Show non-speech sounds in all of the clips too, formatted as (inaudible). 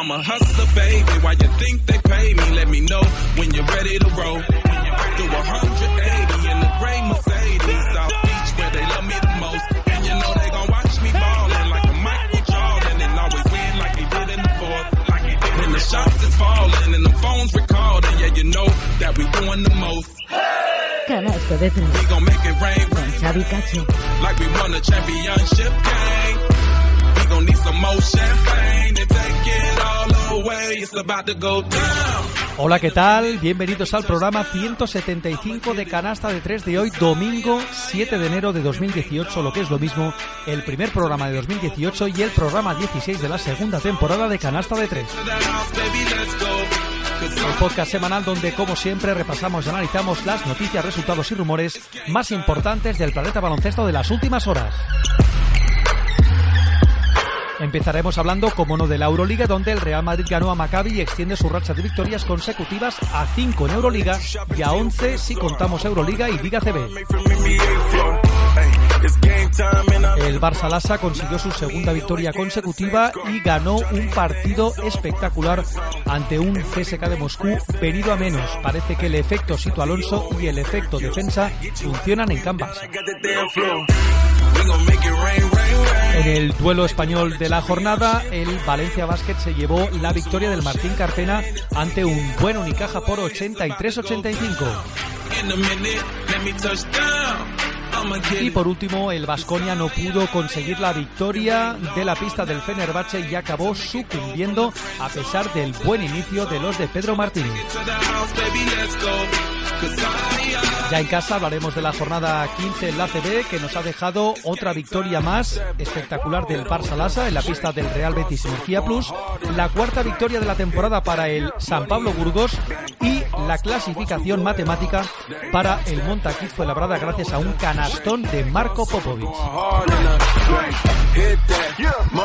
I'm a hustler, baby. Why you think they pay me? Let me know when you're ready to roll. Do 180 in the gray Mercedes, South Beach, where they love me the most. And you know they gon' watch me ballin' like a Michael Jordan and always win like he did in the fourth. Like he did when the shots is falling and the phones recording. Yeah, you know that we doing the most. Canasto de We gon' make it rain, rain Xavi Cacho. like we won a championship game. Need some more champagne to take it all away. It's about to go down. Hola, ¿qué tal? Bienvenidos al programa 175 de Canasta de 3 de hoy, domingo 7 de enero de 2018, lo que es lo mismo, el primer programa de 2018 y el programa 16 de la segunda temporada de Canasta de 3. To the house, baby, let's go. 'Cause El podcast semanal donde, como siempre, repasamos y analizamos las noticias, resultados y rumores más importantes del planeta baloncesto de las últimas horas. Empezaremos hablando, como no, de la Euroliga, donde el Real Madrid ganó a Maccabi y extiende su racha de victorias consecutivas a 5 en Euroliga y a 11 si contamos Euroliga y Liga CB. El Barça Lassa consiguió su segunda victoria consecutiva y ganó un partido espectacular ante un CSK de Moscú venido a menos. Parece que el efecto Sito Alonso y el efecto defensa funcionan en Can En el duelo español de la jornada, el Valencia Basket se llevó la victoria del Martín Carpena ante un buen Unicaja por 83-85. Y por último, el Vasconia no pudo conseguir la victoria de la pista del Fenerbahce y acabó sucumbiendo a pesar del buen inicio de los de Pedro I Ya en casa hablaremos de la jornada 15 en la CB que nos ha dejado otra victoria más espectacular del Barça Lassa en la pista del Real Betis Energía Plus, la cuarta victoria de la temporada para el San Pablo Burgos y la clasificación matemática para el Montaquit labrada gracias a un canastón de Marco Popovic.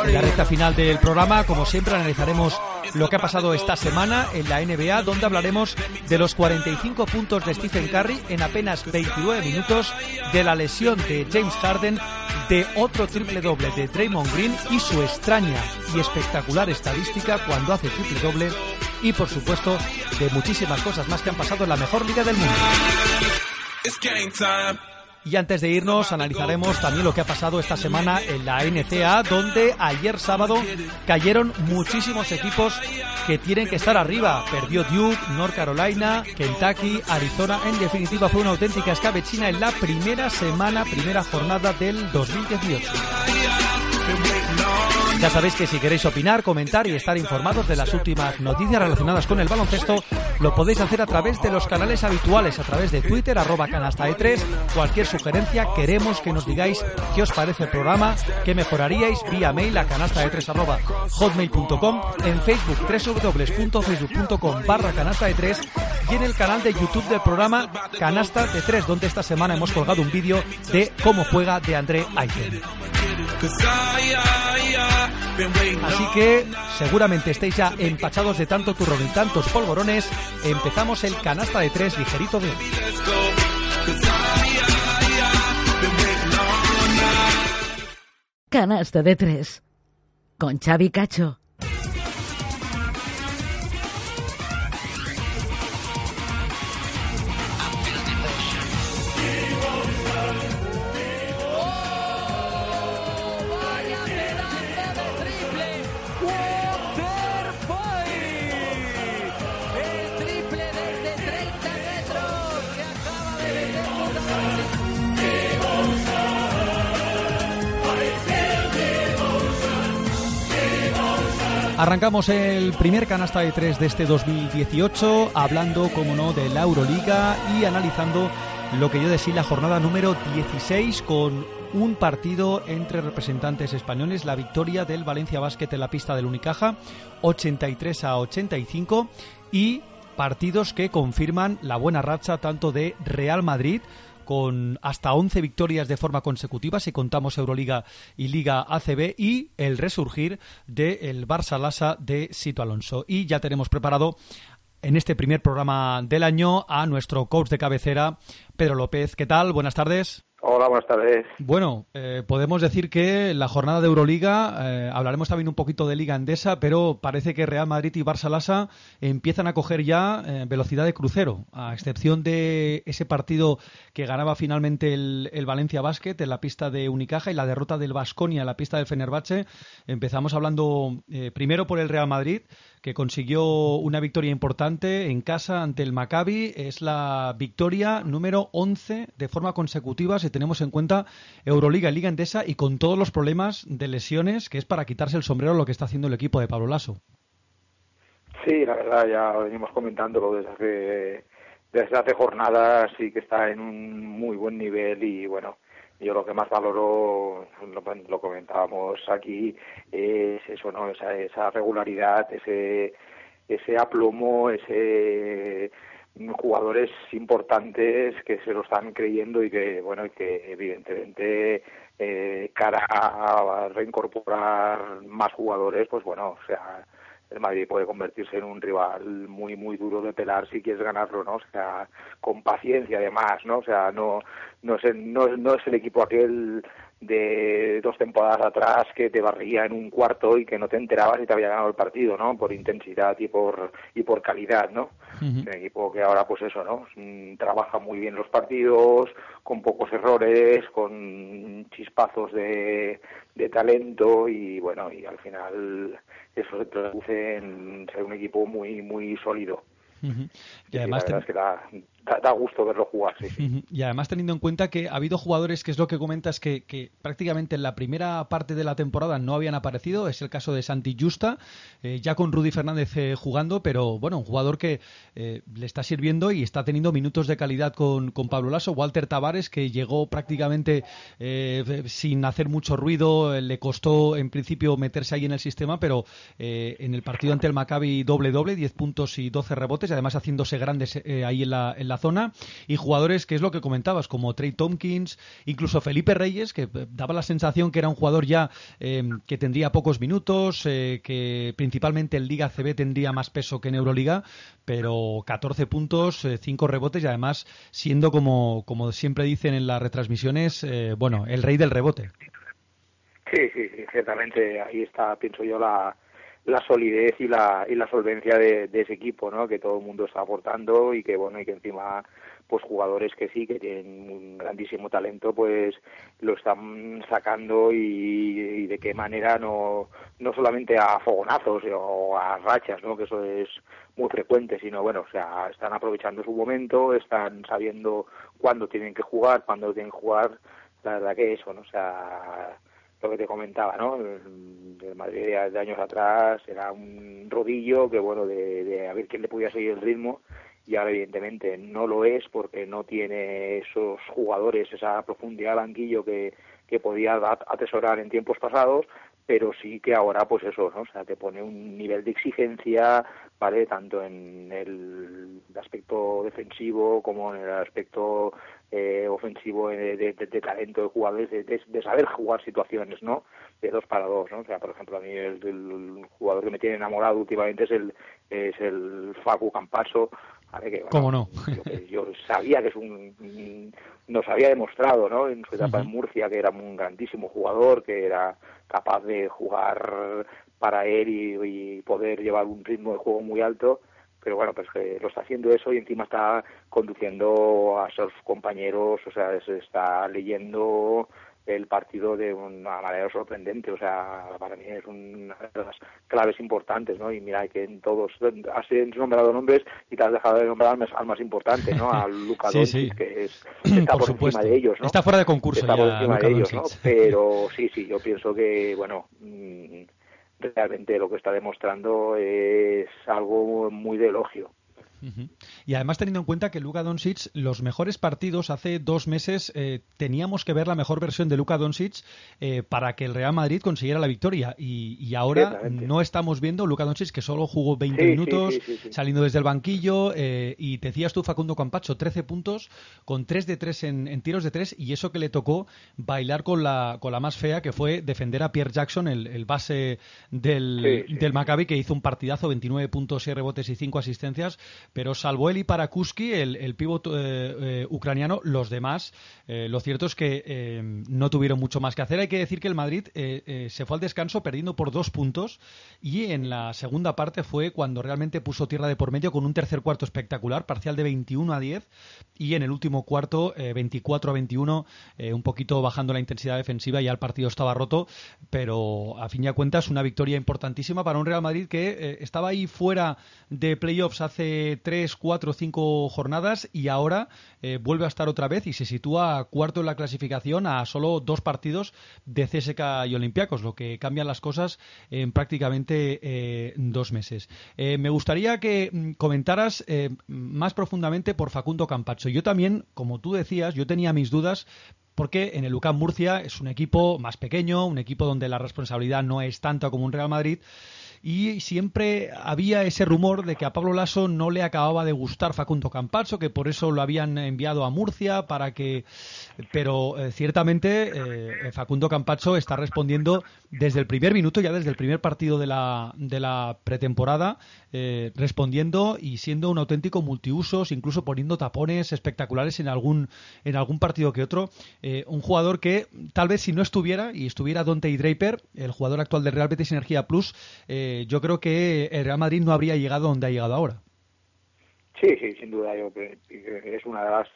En la recta final del programa, como siempre, analizaremos lo que ha pasado esta semana en la NBA, donde hablaremos de los 45 puntos de Stephen Curry en apenas 29 minutos, de la lesión de James Harden, de otro triple doble de Draymond Green y su extraña y espectacular estadística cuando hace triple doble, y por supuesto de muchísimas cosas más que han pasado en la mejor liga del mundo. Y antes de irnos, analizaremos también lo que ha pasado esta semana en la NCA, donde ayer sábado cayeron muchísimos equipos que tienen que estar arriba. Perdió Duke, North Carolina, Kentucky, Arizona. En definitiva, fue una auténtica escabechina en la primera semana, primera jornada del 2018. Ya sabéis que si queréis opinar, comentar y estar informados de las últimas noticias relacionadas con el baloncesto, lo podéis hacer a través de los canales habituales, a través de Twitter, arroba canasta E3. Cualquier sugerencia, queremos que nos digáis qué os parece el programa, qué mejoraríais vía mail a canastae3 arroba hotmail.com, en Facebook www.facebook.com barra canasta E3 y en el canal de YouTube del programa Canasta de 3, donde esta semana hemos colgado un vídeo de cómo juega de André Ayton. Así que seguramente estéis ya empachados de tanto turrón y tantos polvorones. Empezamos el canasta de tres ligerito de. Canasta de tres con Xavi Cacho. Arrancamos el primer canasta de tres de este 2018, hablando, como no, de la Euroliga y analizando lo que yo decía la jornada número 16 con un partido entre representantes españoles, la victoria del Valencia Basket en la pista del Unicaja, 83 a 85, y partidos que confirman la buena racha tanto de Real Madrid con hasta 11 victorias de forma consecutiva si contamos Euroliga y Liga ACB y el resurgir del Barça Lasa de Sito Alonso. Y ya tenemos preparado en este primer programa del año a nuestro coach de cabecera, Pedro López. ¿Qué tal? Buenas tardes. Hola, buenas tardes. Bueno, eh, podemos decir que la jornada de Euroliga, eh, hablaremos también un poquito de Liga Andesa, pero parece que Real Madrid y Barça Lasa empiezan a coger ya eh, velocidad de crucero, a excepción de ese partido que ganaba finalmente el, Valencia Basket en la pista de Unicaja y la derrota del Vasconia en la pista del Fenerbahce. Empezamos hablando primero por el Real Madrid, que consiguió una victoria importante en casa ante el Maccabi. Es la victoria número 11 de forma consecutiva si tenemos en cuenta Euroliga y Liga Endesa y con todos los problemas de lesiones que es para quitarse el sombrero lo que está haciendo el equipo de Pablo Lasso. Sí, la verdad ya venimos comentándolo desde hace, desde hace jornadas y que está en un muy buen nivel y bueno, yo lo que más valoro, lo, comentábamos aquí, es eso, ¿no? Esa, esa regularidad, ese, ese aplomo, ese jugadores importantes que se lo están creyendo y que, bueno, que evidentemente eh, cara a reincorporar más jugadores, pues bueno, o sea, el Madrid puede convertirse en un rival muy muy duro de pelar si quieres ganarlo, ¿no? O sea, con paciencia además, ¿no? O sea, no no es no, no es el equipo aquel de dos temporadas atrás que te barría en un cuarto y que no te enterabas y te había ganado el partido, ¿no? Por intensidad y por y por calidad, ¿no? Un equipo que ahora, pues eso, ¿no? Mm, trabaja muy bien los partidos, con pocos errores, con chispazos de, de talento y bueno, y al final eso se traduce en ser un equipo muy muy sólido. Y además es que da, da, gusto verlo jugar. Y además teniendo en cuenta que ha habido jugadores, que es lo que comentas, que, que, prácticamente en la primera parte de la temporada no habían aparecido. Es el caso de Santi Justa, eh, ya con Rudy Fernández eh, jugando, pero bueno, un jugador que eh, le está sirviendo y está teniendo minutos de calidad con, con Pablo Lasso. Walter Tavares, que llegó prácticamente sin hacer mucho ruido, le costó en principio meterse ahí en el sistema, pero en el partido ante el Maccabi doble-doble, 10 puntos y 12 rebotes, además haciéndose grandes ahí en la zona y jugadores que es lo que comentabas, como Trey Tompkins, incluso Felipe Reyes, que eh, daba la sensación que era un jugador ya eh, que tendría pocos minutos, eh, que principalmente en Liga CB tendría más peso que en Euroliga, pero 14 puntos, 5 rebotes y además siendo como, como siempre dicen en las retransmisiones, bueno, el rey del rebote. Sí, sí, ciertamente ahí está, pienso yo, la, la solidez y la, y la solvencia de, ese equipo, ¿no? Que todo el mundo está aportando y que, bueno, y que encima, pues jugadores que sí, que tienen un grandísimo talento, pues lo están sacando y, de qué manera no, no solamente a fogonazos o a rachas, ¿no? Que eso es muy frecuente, sino, bueno, o sea, están aprovechando su momento, están sabiendo cuándo tienen que jugar, cuándo tienen que jugar, la verdad que eso, ¿no? O sea, lo que te comentaba, ¿no? El Madrid de años atrás era un rodillo que, bueno, de, de a ver quién le podía seguir el ritmo y ahora evidentemente no lo es porque no tiene esos jugadores, esa profundidad de banquillo que, que podía atesorar en tiempos pasados, pero sí que ahora pues eso, ¿no? O sea, te pone un nivel de exigencia, ¿vale? Tanto en el aspecto defensivo como en el aspecto eh, ofensivo de, de, talento de jugadores, de, saber jugar situaciones, ¿no? De dos para dos, ¿no? O sea, por ejemplo, a mí el, jugador que me tiene enamorado últimamente es el es el Facu Campaso, ¿Cómo no? yo, sabía que es un, nos había demostrado, ¿no? En su etapa en Murcia que era un grandísimo jugador, que era capaz de jugar para él y, poder llevar un ritmo de juego muy alto pero bueno, pues que lo está haciendo eso y encima está conduciendo a sus compañeros, o sea, se está leyendo el partido de una manera sorprendente. O sea, para mí es una de las claves importantes, ¿no? Y mira que en todos has nombrado nombres y te has dejado de nombrar al más, importante, ¿no? A (laughs) Luca Doncic, que es, (clears throat) está por, encima de ellos, ¿no? Está fuera de concurso está por encima de ellos, ¿no? Pero sí, sí, yo pienso que, bueno, mm, realmente lo que está demostrando es algo muy de elogio. Y además teniendo en cuenta que Luka Doncic, los mejores partidos hace dos meses eh, teníamos que ver la mejor versión de Luka Doncic eh, para que el Real Madrid consiguiera la victoria. Y, ahora no estamos viendo Luka Doncic que solo jugó 20 minutos saliendo desde el banquillo. Eh, y te decías tú, Facundo Campacho, 13 puntos con 3 de 3 en, tiros de 3 y eso que le tocó bailar con la, con la más fea que fue defender a Pierre Jackson, el, base del, del Maccabi que hizo un partidazo, 29 puntos, 6 rebotes y 5 asistencias pero salvo él y Parakuski, el, el pívot eh, eh, ucraniano, los demás, eh, lo cierto es que no tuvieron mucho más que hacer. Hay que decir que el Madrid se fue al descanso perdiendo por dos puntos y en la segunda parte fue cuando realmente puso tierra de por medio con un tercer cuarto espectacular, parcial de 21 a 10 y en el último cuarto 24 a 21, un poquito bajando la intensidad defensiva ya el partido estaba roto, pero a fin y a cuentas una victoria importantísima para un Real Madrid que estaba ahí fuera de playoffs hace tres, cuatro, cinco jornadas y ahora eh, vuelve a estar otra vez y se sitúa cuarto en la clasificación a solo dos partidos de CSK y Olympiacos, lo que cambian las cosas en prácticamente eh, dos meses. Eh, me gustaría que mm, comentaras más profundamente por Facundo Campacho. Yo también, como tú decías, yo tenía mis dudas porque en el UCAM Murcia es un equipo más pequeño, un equipo donde la responsabilidad no es tanta como un Real Madrid y siempre había ese rumor de que a Pablo Lasso no le acababa de gustar Facundo Campacho, que por eso lo habían enviado a Murcia para que pero eh, ciertamente eh, Facundo Campacho está respondiendo desde el primer minuto, ya desde el primer partido de la, de la pretemporada, eh, respondiendo y siendo un auténtico multiusos, incluso poniendo tapones espectaculares en algún, en algún partido que otro. un jugador que tal vez si no estuviera, y estuviera Dante Draper, el jugador actual del Real Betis Energía Plus, yo creo que el Real Madrid no habría llegado donde ha llegado ahora. Sí, sí, sin duda. Yo es una de las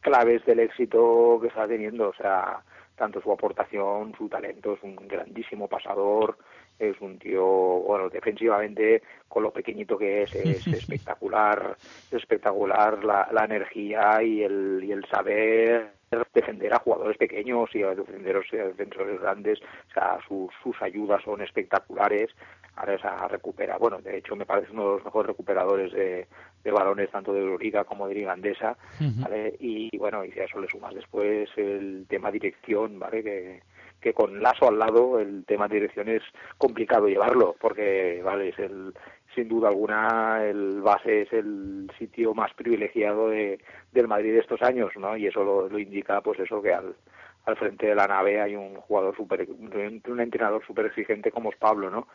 claves del éxito que está teniendo. O sea, tanto su aportación, su talento, es un grandísimo pasador, es un tío, bueno, defensivamente, con lo pequeñito que es, es (laughs) espectacular, espectacular la, la energía y el, y el saber defender a jugadores pequeños y a defensores, a defensores grandes, o sea, sus, sus ayudas son espectaculares, ahora esa recupera, bueno, de hecho me parece uno de los mejores recuperadores de, de balones tanto de Euroliga como de Liga Andesa, ¿vale? Y bueno, y si a eso le sumas después el tema dirección, ¿vale? Que, que con Lazo al lado el tema de dirección es complicado llevarlo, porque, vale, es el, sin duda alguna el base es el sitio más privilegiado de, del Madrid de estos años, ¿no? Y eso lo, indica, pues eso que al, al frente de la nave hay un jugador super, un entrenador súper exigente como es Pablo, ¿no?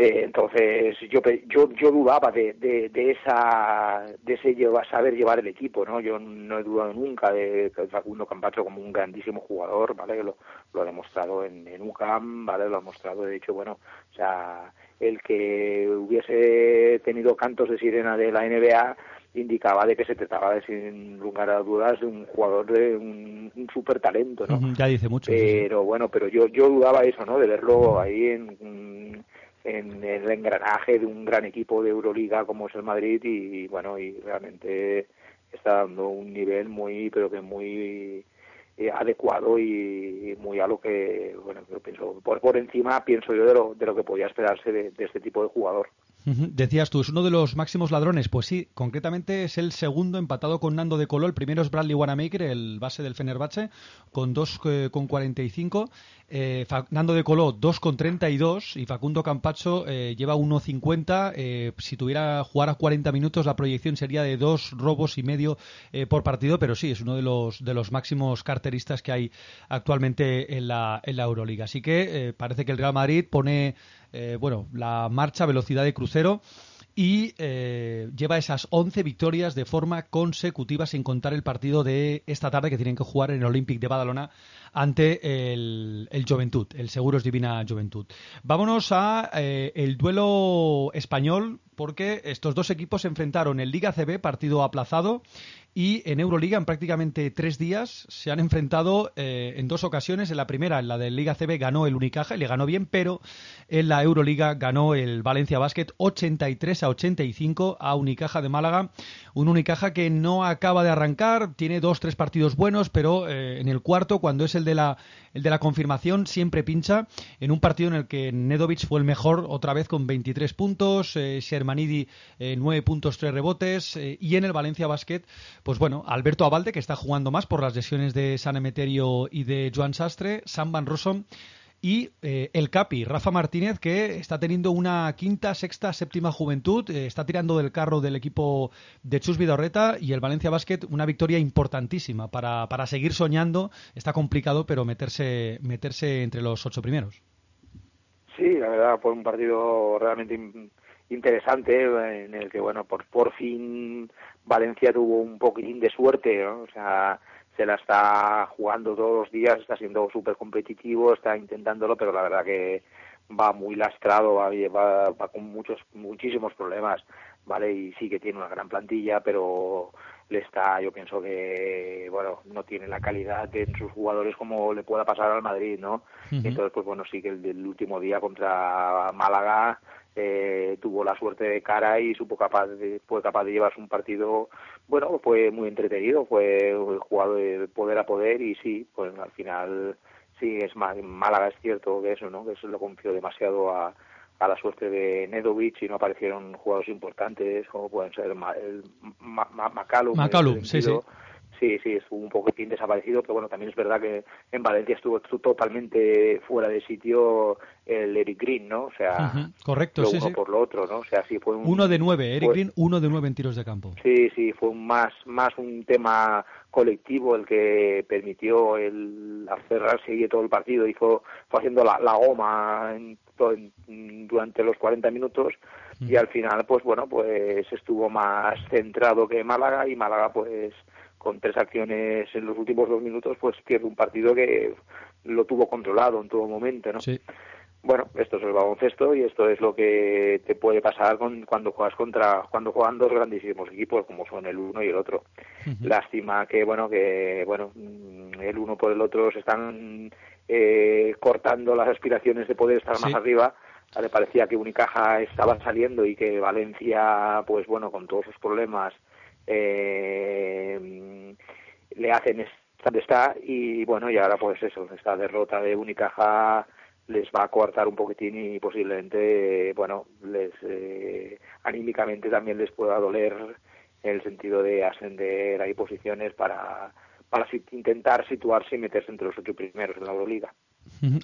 Eh, entonces yo, yo yo dudaba de, de, esa de ese saber llevar el equipo no yo no he dudado nunca de Facundo Campacho como un grandísimo jugador vale lo, lo ha demostrado en, en UCAM vale lo ha mostrado de hecho bueno o sea el que hubiese tenido cantos de sirena de la NBA indicaba de que se trataba de, sin lugar a dudas de un jugador de un, un super talento no ya dice mucho pero bueno pero yo yo dudaba eso no de verlo ahí en, en el engranaje de un gran equipo de Euroliga como es el Madrid y bueno y realmente está dando un nivel muy pero que muy eh, adecuado y muy a lo que, bueno, pienso, por, por encima pienso yo de lo, de lo que podía esperarse de, de este tipo de jugador. Decías tú, es uno de los máximos ladrones. Pues sí, concretamente es el segundo empatado con Nando de Colo. El primero es Bradley Wanamaker, el base del Fenerbahce, con 2,45. Eh, Nando de Colo 2,32 y Facundo Campacho eh, lleva 1,50. Eh, si tuviera jugar a 40 minutos, la proyección sería de dos robos y medio eh, por partido, pero sí, es uno de los, de los máximos carteristas que hay actualmente en la, en la Euroliga. Así que parece que el Real Madrid pone eh, bueno, la marcha velocidad de crucero y eh, lleva esas 11 victorias de forma consecutiva sin contar el partido de esta tarde que tienen que jugar en el Olympic de Badalona ante el, el Juventud, el Seguros Divina Juventud. Vámonos a eh, el duelo español porque estos dos equipos se enfrentaron en Liga CB, partido aplazado, y en Euroliga en prácticamente tres días se han enfrentado eh, en dos ocasiones. En la primera, en la de Liga CB, ganó el Unicaja y le ganó bien, pero en la Euroliga ganó el Valencia Basket 83 a 85 a Unicaja de Málaga. Un Unicaja que no acaba de arrancar, tiene dos, tres partidos buenos, pero eh, en el cuarto, cuando es el de la, el de la confirmación, siempre pincha en un partido en el que Nedovic fue el mejor otra vez con 23 puntos, eh, Shermanidi 9 puntos, 3 rebotes y en el Valencia Basket, pues bueno, Alberto Abalde que está jugando más por las lesiones de San Emeterio y de Joan Sastre, Sam Van Rossum y eh, el Capi, Rafa Martínez, que está teniendo una quinta, sexta, séptima juventud, eh, está tirando del carro del equipo de Chus Vidorreta y el Valencia Basket, una victoria importantísima para, para seguir soñando. Está complicado, pero meterse, meterse entre los ocho primeros. Sí, la verdad fue un partido realmente interesante en el que, bueno, por, por fin Valencia tuvo un poquitín de suerte, ¿no? O sea, se la está jugando todos los días, está siendo súper competitivo, está intentándolo, pero la verdad que va muy lastrado, va, va, con muchos, muchísimos problemas, ¿vale? Y sí que tiene una gran plantilla, pero le está, yo pienso que, bueno, no tiene la calidad en sus jugadores como le pueda pasar al Madrid, ¿no? Entonces, pues bueno, sí que el, el último día contra Málaga eh, tuvo la suerte de cara y supo capaz de, fue capaz de llevarse un partido, bueno, fue muy entretenido, fue jugado de poder a poder y sí, pues al final sí es Málaga es cierto que eso, ¿no? Que eso lo confió demasiado a, a la suerte de Nedovic y no aparecieron jugadores importantes como pueden ser el, Macalum, sí, sí Sí, sí, estuvo un poquitín desaparecido, pero bueno, también es verdad que en Valencia estuvo totalmente fuera de sitio el Eric Green, ¿no? O sea, correcto, lo sí, uno por lo otro, ¿no? O sea, sí fue un, uno de nueve, Eric Green, uno de nueve en tiros de campo. Sí, sí, fue más, más un tema colectivo el que permitió el cerrarse todo el partido y fue, haciendo la, la goma en, durante los 40 minutos y al final, pues bueno, pues estuvo más centrado que Málaga y Málaga, pues con tres acciones en los últimos dos minutos, pues pierde un partido que lo tuvo controlado en todo momento, ¿no? Sí. Bueno, esto es el baloncesto y esto es lo que te puede pasar con, cuando juegas contra, cuando juegan dos grandísimos equipos como son el uno y el otro. Lástima que, bueno, que, bueno, el uno por el otro se están eh, cortando las aspiraciones de poder estar más arriba. Le parecía que Unicaja estaba saliendo y que Valencia, pues bueno, con todos sus problemas, eh, le hacen donde está y bueno y ahora pues eso esta derrota de Unicaja les va a coartar un poquitín y posiblemente bueno les eh, anímicamente también les pueda doler en el sentido de ascender ahí posiciones para para intentar situarse y meterse entre los ocho primeros en la Euroliga.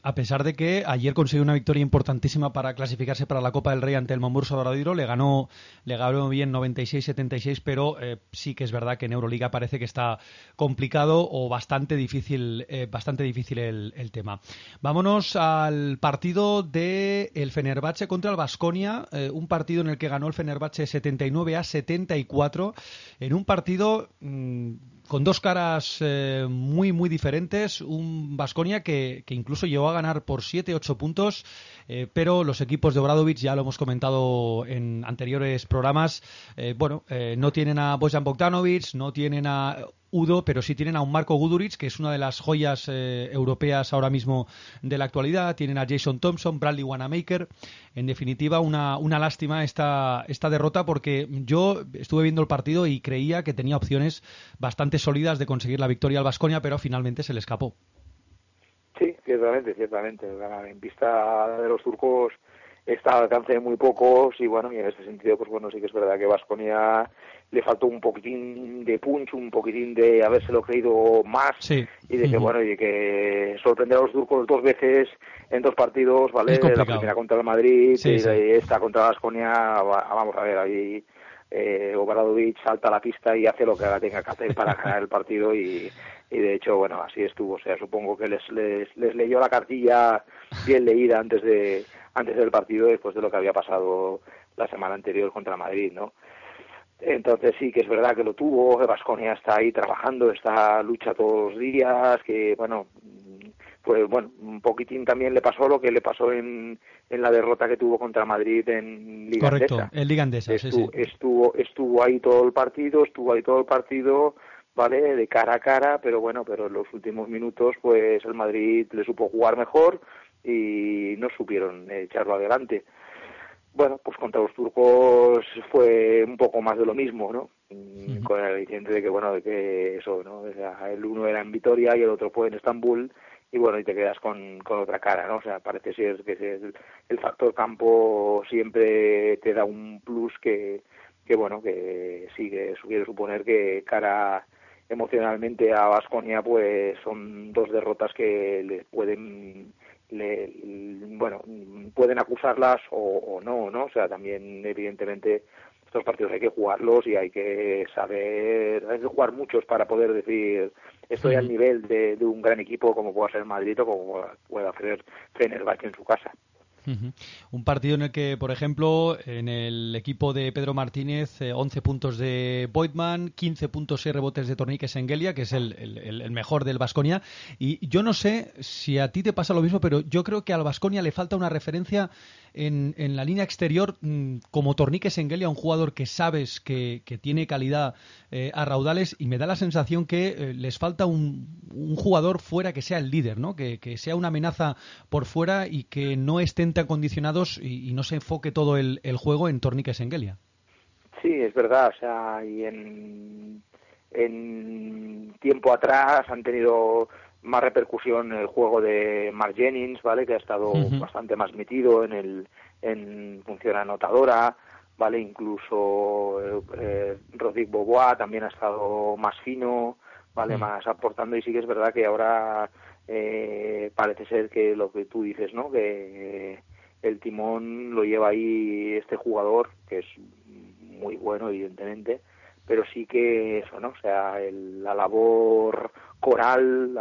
A pesar de que ayer consiguió una victoria importantísima para clasificarse para la Copa del Rey ante el Momburso Doradiro, le ganó, le ganó bien 96-76, pero eh, sí que es verdad que en Euroliga parece que está complicado o bastante difícil, eh, bastante difícil el, tema. Vámonos al partido de el Fenerbahce contra el Vasconia, eh, un partido en el que ganó el Fenerbahce 79 a 74, en un partido mm, con dos caras eh, muy, muy diferentes. Un Vasconia que, incluso llegó a ganar por 7-8 puntos, eh, pero los equipos de Obradovic, ya lo hemos comentado en anteriores programas, eh, bueno, no tienen a Bojan Bogdanovic, no tienen a Udo, pero sí tienen a un Marco Guduric, que es una de las joyas eh, europeas ahora mismo de la actualidad. Tienen a Jason Thompson, Bradley Wanamaker. En definitiva, una, una lástima esta, esta derrota porque yo estuve viendo el partido y creía que tenía opciones bastante sólidas de conseguir la victoria al Vasconia, pero finalmente se le escapó. Sí, ciertamente, ciertamente. En pista de los turcos está al alcance de muy pocos y bueno, y en ese sentido, pues bueno, sí que es verdad que Vasconia le faltó un poquitín de punch, un poquitín de habérselo creído más y de que, bueno, y de que sorprender a los turcos dos veces en dos partidos, ¿vale? La primera contra el Madrid y esta contra Vasconia, vamos a ver, ahí eh, Obradovic salta a la pista y hace lo que tenga que hacer para ganar el partido y, y de hecho, bueno, así estuvo. O sea, supongo que les, les, les leyó la cartilla bien leída antes de antes del partido después de lo que había pasado la semana anterior contra Madrid, ¿no? Entonces sí que es verdad que lo tuvo, que Vasconia está ahí trabajando, está lucha todos los días, que bueno, pues bueno, un poquitín también le pasó lo que le pasó en, en la derrota que tuvo contra Madrid en Liga Correcto, en Liga Andesa, estuvo, Estuvo, estuvo ahí todo el partido, estuvo ahí todo el partido, ¿vale? De cara a cara, pero bueno, pero en los últimos minutos pues el Madrid le supo jugar mejor y no supieron echarlo adelante. Bueno, pues contra los turcos fue un poco más de lo mismo, ¿no? Con el aliciente de que, bueno, de que eso, ¿no? el uno era en Vitoria y el otro fue en Estambul y bueno, y te quedas con, con otra cara, ¿no? O sea, parece ser que el, el factor campo siempre te da un plus que, que bueno, que sí que quiere suponer que cara emocionalmente a Vasconia pues son dos derrotas que le pueden le, bueno pueden acusarlas o, no no o sea también evidentemente estos partidos hay que jugarlos y hay que saber hay que jugar muchos para poder decir estoy al nivel de, de un gran equipo como pueda ser Madrid o como pueda hacer Fenerbahce en su casa un partido en el que, por ejemplo, en el equipo de Pedro Martínez, 11 eh, puntos de Boydman, 15 puntos y rebotes de Tornique Sengelia, que es el, el, mejor del Vasconia. Y yo no sé si a ti te pasa lo mismo, pero yo creo que al Vasconia le falta una referencia en, en la línea exterior mm, como Tornique Sengelia, un jugador que sabes que, tiene calidad eh, a raudales y me da la sensación que eh, les falta un, un, jugador fuera que sea el líder, ¿no? Que, que, sea una amenaza por fuera y que no estén tan condicionados y, no se enfoque todo el, el juego en Tornique Sengelia. Sí, es verdad, o sea, y en, en tiempo atrás han tenido más repercusión el juego de Mark Jennings, ¿vale? Que ha estado bastante más metido en el en función anotadora, ¿vale? Incluso eh, eh Rodrigo Bobois también ha estado más fino, ¿vale? Más aportando y sí que es verdad que ahora eh, parece ser que lo que tú dices, ¿no? Que el timón lo lleva ahí este jugador, que es muy bueno, evidentemente, pero sí que eso, ¿no? O sea, la labor coral,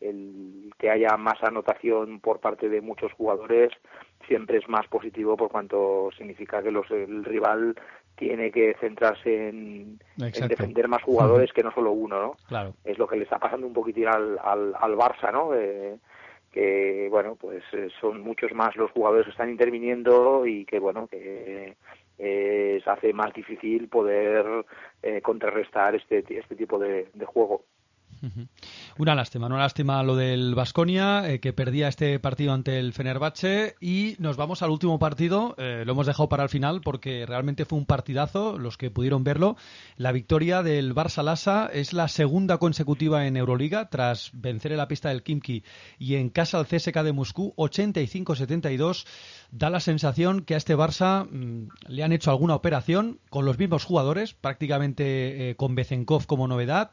el, que haya más anotación por parte de muchos jugadores siempre es más positivo por cuanto significa que los, el rival tiene que centrarse en, defender más jugadores que no solo uno, ¿no? Claro. Es lo que le está pasando un poquitín al, al, al Barça, ¿no? Eh, que bueno pues eh, son muchos más los jugadores que están interviniendo y que bueno que eh, hace más difícil poder eh, contrarrestar este este tipo de juego una lástima, una lástima lo del Vasconia, eh, que perdía este partido ante el Fenerbahce. Y nos vamos al último partido. Eh, lo hemos dejado para el final porque realmente fue un partidazo, los que pudieron verlo. La victoria del Barça Lassa es la segunda consecutiva en Euroliga, tras vencer en la pista del Kimki y en casa al CSK de Moscú, 85-72. Da la sensación que a este Barça mm, le han hecho alguna operación con los mismos jugadores, prácticamente eh, con Bezenkov como novedad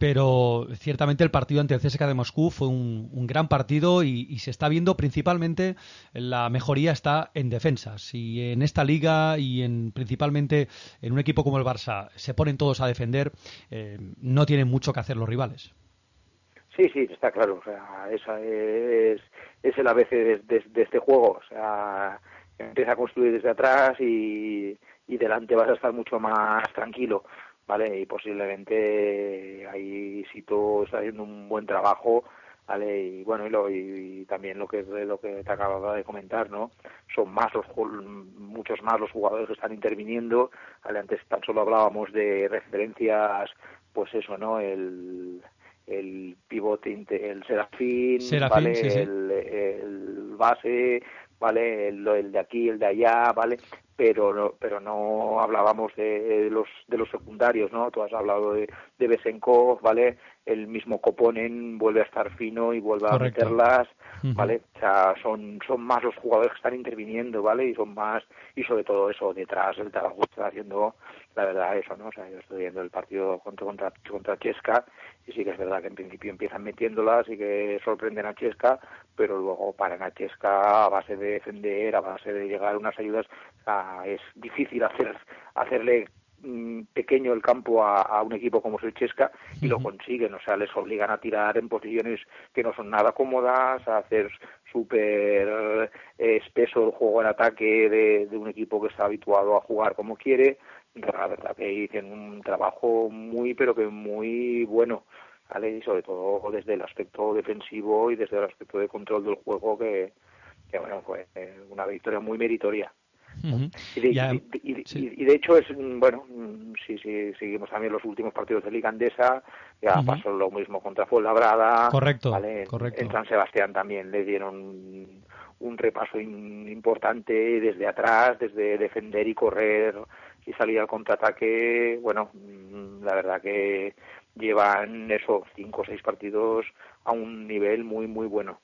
pero ciertamente el partido ante el CSKA de Moscú fue un, gran partido y, se está viendo principalmente la mejoría está en defensa. Si en esta liga y en principalmente en un equipo como el Barça se ponen todos a defender, eh, no tienen mucho que hacer los rivales. Sí, sí, está claro. O sea, esa es, es el ABC de, este juego. O sea, empieza a construir desde atrás y, y delante vas a estar mucho más tranquilo. ¿Vale? Y posiblemente ahí Sito está haciendo un buen trabajo, ¿vale? Y bueno, y, lo, y, también lo que lo que te acababa de comentar, ¿no? Son más los muchos más los jugadores que están interviniendo, ¿vale? Antes tan solo hablábamos de referencias, pues eso, ¿no? El el pivote, el serafín, ¿vale? El, el, base, ¿vale? El, el, de aquí, el de allá, ¿vale? Pero no, pero no hablábamos de, los de los secundarios, ¿no? Tú has hablado de, de Besenkov, ¿vale? El mismo Koponen vuelve a estar fino y vuelve a meterlas, ¿vale? O sea, son, son más los jugadores que están interviniendo, ¿vale? Y son más, y sobre todo eso, detrás el trabajo está haciendo, la verdad, eso, ¿no? O sea, yo estoy viendo el partido contra, contra, contra Chesca y sí que es verdad que en principio empiezan metiéndolas y que sorprenden a Chesca, pero luego paran a Chesca a base de defender, a base de llegar a unas ayudas, es difícil hacer hacerle mm, pequeño el campo a, un equipo como es el Chesca y lo consiguen, o sea, les obligan a tirar en posiciones que no son nada cómodas, a hacer súper eh, espeso el juego en ataque de, de, un equipo que está habituado a jugar como quiere. La verdad que hacen un trabajo muy, pero que muy bueno, ¿vale? Y sobre todo desde el aspecto defensivo y desde el aspecto de control del juego que, que bueno, fue una victoria muy meritoria y, de, hecho es bueno si, si seguimos también los últimos partidos de Liga Andesa ya pasó lo mismo contra Fuenlabrada correcto, correcto. en San Sebastián también le dieron un repaso importante desde atrás desde defender y correr y salir al contraataque. Bueno mm, la verdad que llevan eso, cinco o seis partidos a un nivel muy, muy bueno.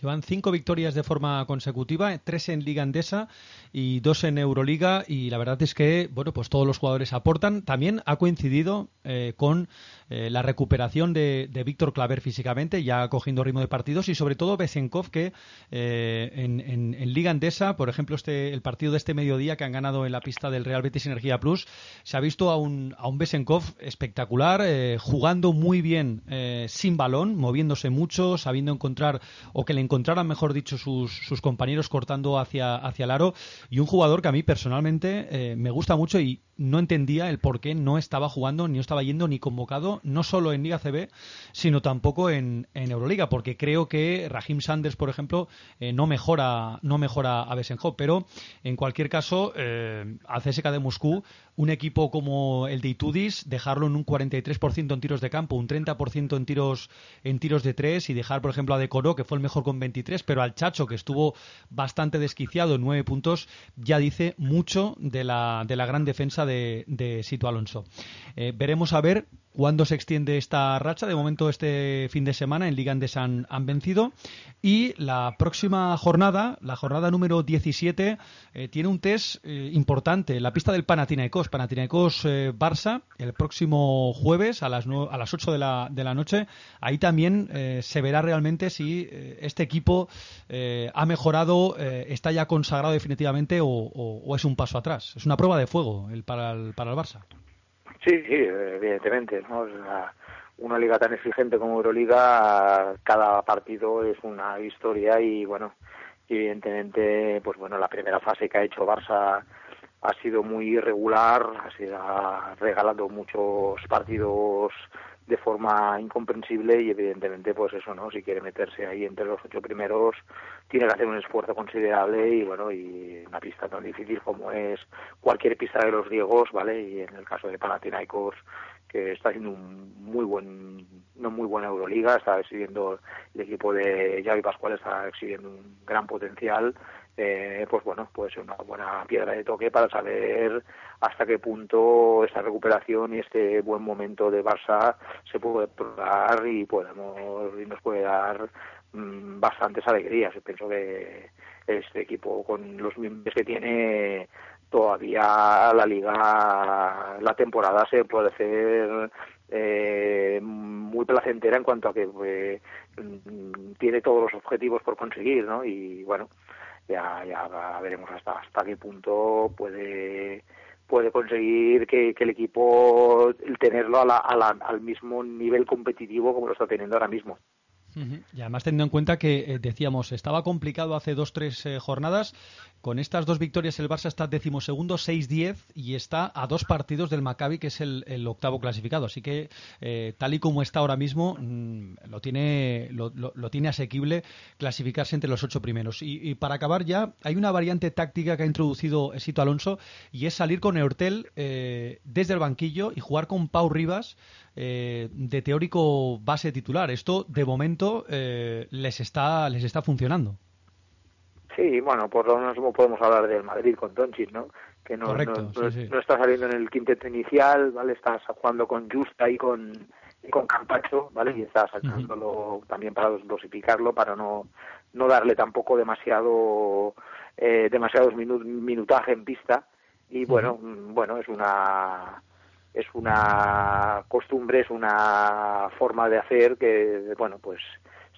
Llevan cinco victorias de forma consecutiva, tres en Liga Andesa y dos en Euroliga y la verdad es que bueno pues todos los jugadores aportan. También ha coincidido eh, con eh, la recuperación de, Víctor Claver físicamente, ya cogiendo ritmo de partidos y sobre todo Besenkov que eh, en, Liga Andesa, por ejemplo este el partido de este mediodía que han ganado en la pista del Real Betis Energía Plus, se ha visto a un a un Besenkov espectacular, jugando muy bien sin balón, moviéndose mucho, sabiendo encontrar o que le encontraran, mejor dicho, sus, sus compañeros cortando hacia, hacia el aro. Y un jugador que a mí personalmente eh, me gusta mucho y no entendía el por qué no estaba jugando, ni estaba yendo ni convocado, no solo en Liga CB, sino tampoco en, en Euroliga, porque creo que Rahim Sanders, por ejemplo, eh, no mejora no mejora a Besenjo, pero en cualquier caso, eh, al CSK de Moscú, un equipo como el de Itudis, dejarlo en un 43% en tiros de campo, un 30% en tiros en tiros de tres y dejar, por ejemplo, a Decoro, que fue el mejor con 23, pero al Chacho, que estuvo bastante desquiciado en nueve puntos, ya dice mucho de la, de la gran defensa de, de Sito Alonso. Eh, veremos a ver cuándo se extiende esta racha. De momento, este fin de semana en Liga Andes han, vencido. Y la próxima jornada, la jornada número 17, eh, tiene un test eh, importante. La pista del Panathinaikos. Panathinaikos Barça, el próximo jueves a las, a las 8 de la, de la noche. Ahí también se verá realmente si este equipo ha mejorado, está ya consagrado definitivamente o, es un paso atrás. Es una prueba de fuego el, para, el, para el Barça. Sí, sí, evidentemente, ¿no? una liga tan exigente como Euroliga, cada partido es una historia y bueno, evidentemente, pues bueno, la primera fase que ha hecho Barça ha sido muy irregular, ha sido ha regalado muchos partidos de forma incomprensible y evidentemente pues eso no si quiere meterse ahí entre los ocho primeros tiene que hacer un esfuerzo considerable y bueno y una pista tan difícil como es cualquier pista de los griegos vale y en el caso de Panathinaikos que está haciendo un muy buen no muy buena Euroliga está exhibiendo el equipo de Javi Pascual está exhibiendo un gran potencial eh, pues bueno, puede ser una buena piedra de toque para saber hasta qué punto esta recuperación y este buen momento de Barça se puede probar y podemos y nos puede dar mm, bastantes alegrías. Pienso que este equipo con los miembros que tiene todavía la liga, la temporada se puede hacer eh, muy placentera en cuanto a que eh, mm, tiene todos los objetivos por conseguir, ¿no? Y bueno, ya, ya veremos hasta, hasta qué punto puede puede conseguir que, el equipo tenerlo a al mismo nivel competitivo como lo está teniendo ahora mismo. Y además teniendo en cuenta que, eh, decíamos, estaba complicado hace dos, tres eh, jornadas. Con estas dos victorias el Barça está decimosegundo, 6-10 y está a dos partidos del Maccabi, que es el, octavo clasificado. Así que, eh, tal y como está ahora mismo, mm, lo, tiene, lo, tiene asequible clasificarse entre los ocho primeros. Y, para acabar ya, hay una variante táctica que ha introducido Esito Alonso y es salir con Eurtel desde el banquillo y jugar con Pau Rivas de teórico base titular. Esto, de momento, eh, les, está, les está funcionando. Sí, bueno, por lo menos podemos hablar del Madrid con Doncic, ¿no? Que no, no, está saliendo en el quinteto inicial, ¿vale? Está jugando con Justa y con, y con Campacho, ¿vale? Y está sacándolo también para dosificarlo, para no, no darle tampoco demasiado eh, demasiados minutaje en pista. Y bueno, mm, bueno, es una es una costumbre, es una forma de hacer que, bueno, pues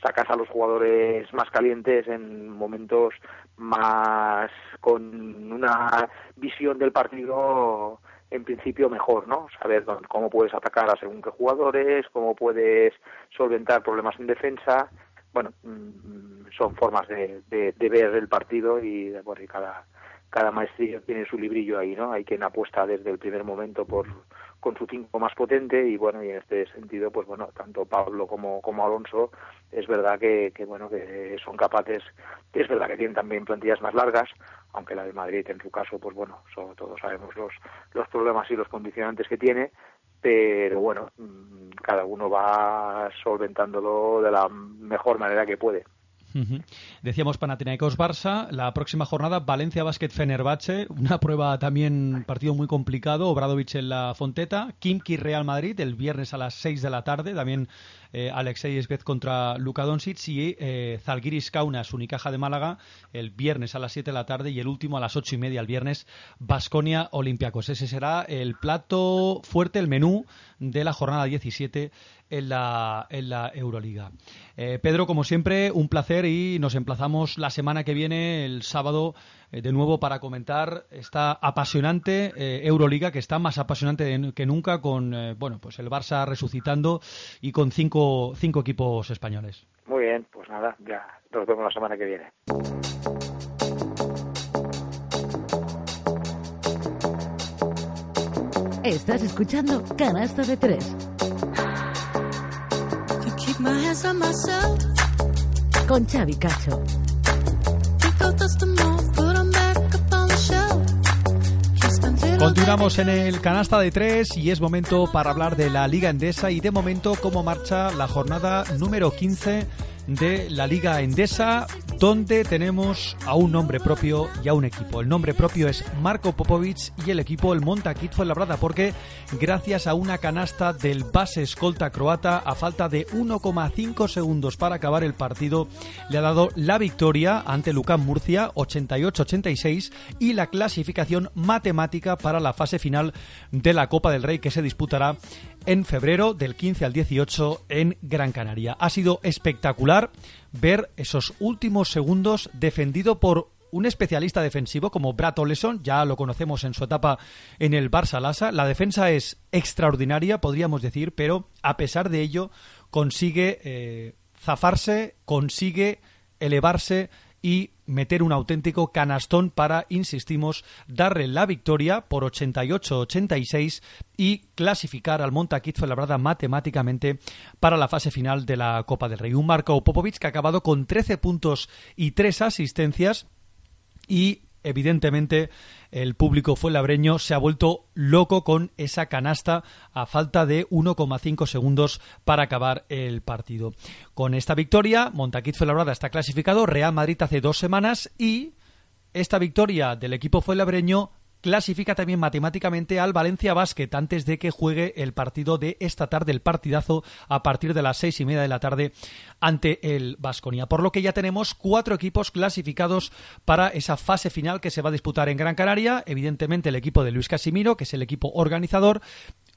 sacas a los jugadores más calientes en momentos más con una visión del partido en principio mejor, ¿no? Saber cómo puedes atacar a según qué jugadores, cómo puedes solventar problemas en defensa. Bueno, mm, son formas de, de, ver el partido y, bueno, y cada, cada maestrillo tiene su librillo ahí, ¿no? Hay quien apuesta desde el primer momento por con su cinco más potente y bueno y en este sentido pues bueno tanto Pablo como, como Alonso es verdad que, que bueno que son capaces es verdad que tienen también plantillas más largas aunque la de Madrid en su caso pues bueno todos sabemos los los problemas y los condicionantes que tiene pero bueno mm, cada uno va solventándolo de la mejor manera que puede Decíamos Panathinaikos Barça, la próxima jornada Valencia Basket Fenerbahce, una prueba también partido muy complicado, Obradovic en la Fonteta, Kimki Real Madrid el viernes a las 6 de la tarde, también eh, Alexei Esvez contra Luka Doncic y eh, Zalgiris Kaunas Unicaja de Málaga el viernes a las 7 de la tarde y el último a las 8 y media el viernes Basconia Olympiacos. Ese será el plato fuerte, el menú de la jornada 17 en la, en la Euroliga. Eh, Pedro, como siempre, un placer y nos emplazamos la semana que viene, el sábado, eh, de nuevo para comentar esta apasionante eh, Euroliga que está más apasionante que nunca con bueno pues el Barça resucitando y con cinco, cinco equipos españoles. Muy bien, pues nada, ya nos vemos la semana que viene. Estás escuchando Canasta de Tres. Con Xavi Cacho. Continuamos en el canasta de tres y es momento para hablar de la Liga Endesa y de momento cómo marcha la jornada número 15 de la Liga Endesa, donde tenemos a un nombre propio y a un equipo. El nombre propio es Marco Popovic y el equipo el Montaquit fue labrada porque gracias a una canasta del base escolta croata a falta de 1,5 segundos para acabar el partido le ha dado la victoria ante Lucán Murcia 88-86 y la clasificación matemática para la fase final de la Copa del Rey que se disputará en febrero del 15 al 18 en Gran Canaria. Ha sido espectacular ver esos últimos segundos defendido por un especialista defensivo como Brad Oleson, ya lo conocemos en su etapa en el Barça Lasa. La defensa es extraordinaria, podríamos decir, pero a pesar de ello consigue eh, zafarse, consigue elevarse y meter un auténtico canastón para, insistimos, darle la victoria por 88-86 y clasificar al Montaquit labrada matemáticamente para la fase final de la Copa del Rey. Un Marco Popovic que ha acabado con 13 puntos y 3 asistencias y evidentemente el público fue labreño se ha vuelto loco con esa canasta a falta de 1,5 segundos para acabar el partido. Con esta victoria, Montaquit Fuenlabrada está clasificado, Real Madrid hace dos semanas y esta victoria del equipo fue labreño clasifica también matemáticamente al Valencia Basket antes de que juegue el partido de esta tarde, el partidazo a partir de las seis y media de la tarde ante el Vasconia. Por lo que ya tenemos cuatro equipos clasificados para esa fase final que se va a disputar en Gran Canaria. Evidentemente el equipo de Luis Casimiro, que es el equipo organizador,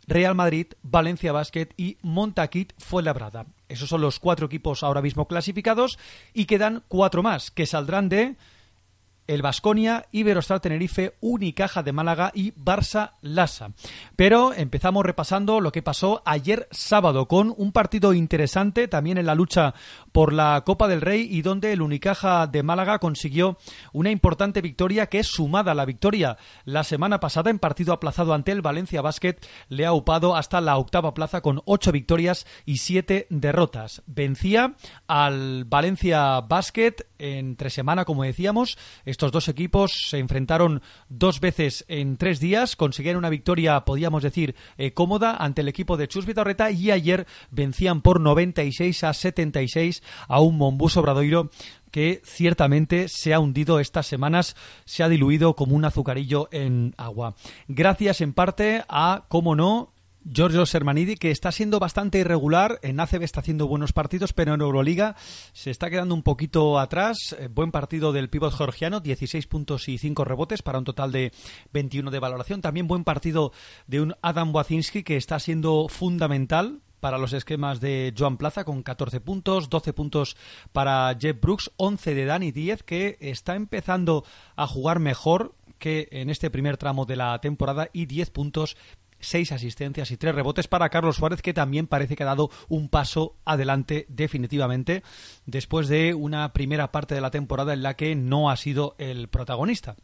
Real Madrid, Valencia Basket y Montaquit Fuenlabrada. Esos son los cuatro equipos ahora mismo clasificados y quedan cuatro más que saldrán de el Basconia, Iberostar Tenerife, Unicaja de Málaga y Barça Lassa. Pero empezamos repasando lo que pasó ayer sábado con un partido interesante también en la lucha por la Copa del Rey y donde el Unicaja de Málaga consiguió una importante victoria que es sumada a la victoria la semana pasada en partido aplazado ante el Valencia Basket le ha upado hasta la octava plaza con ocho victorias y siete derrotas. Vencía al Valencia Basket entre semana, como decíamos. Estos dos equipos se enfrentaron dos veces en tres días, consiguieron una victoria, podríamos decir, eh, cómoda ante el equipo de Chus Vitorreta y ayer vencían por 96 a 76 a un Mombus Obradoiro que ciertamente se ha hundido estas semanas, se ha diluido como un azucarillo en agua. Gracias en parte a, cómo no, Giorgio Sermanidi, que está siendo bastante irregular. En ACB está haciendo buenos partidos, pero en Euroliga se está quedando un poquito atrás. Eh, buen partido del pívot georgiano, 16 puntos y 5 rebotes para un total de 21 de valoración. También buen partido de un Adam Wazinski, que está siendo fundamental para los esquemas de Joan Plaza con 14 puntos, 12 puntos para Jeff Brooks, 11 de Dani 10 que está empezando a jugar mejor que en este primer tramo de la temporada y 10 puntos seis asistencias y tres rebotes para Carlos Suárez, que también parece que ha dado un paso adelante definitivamente después de una primera parte de la temporada en la que no ha sido el protagonista.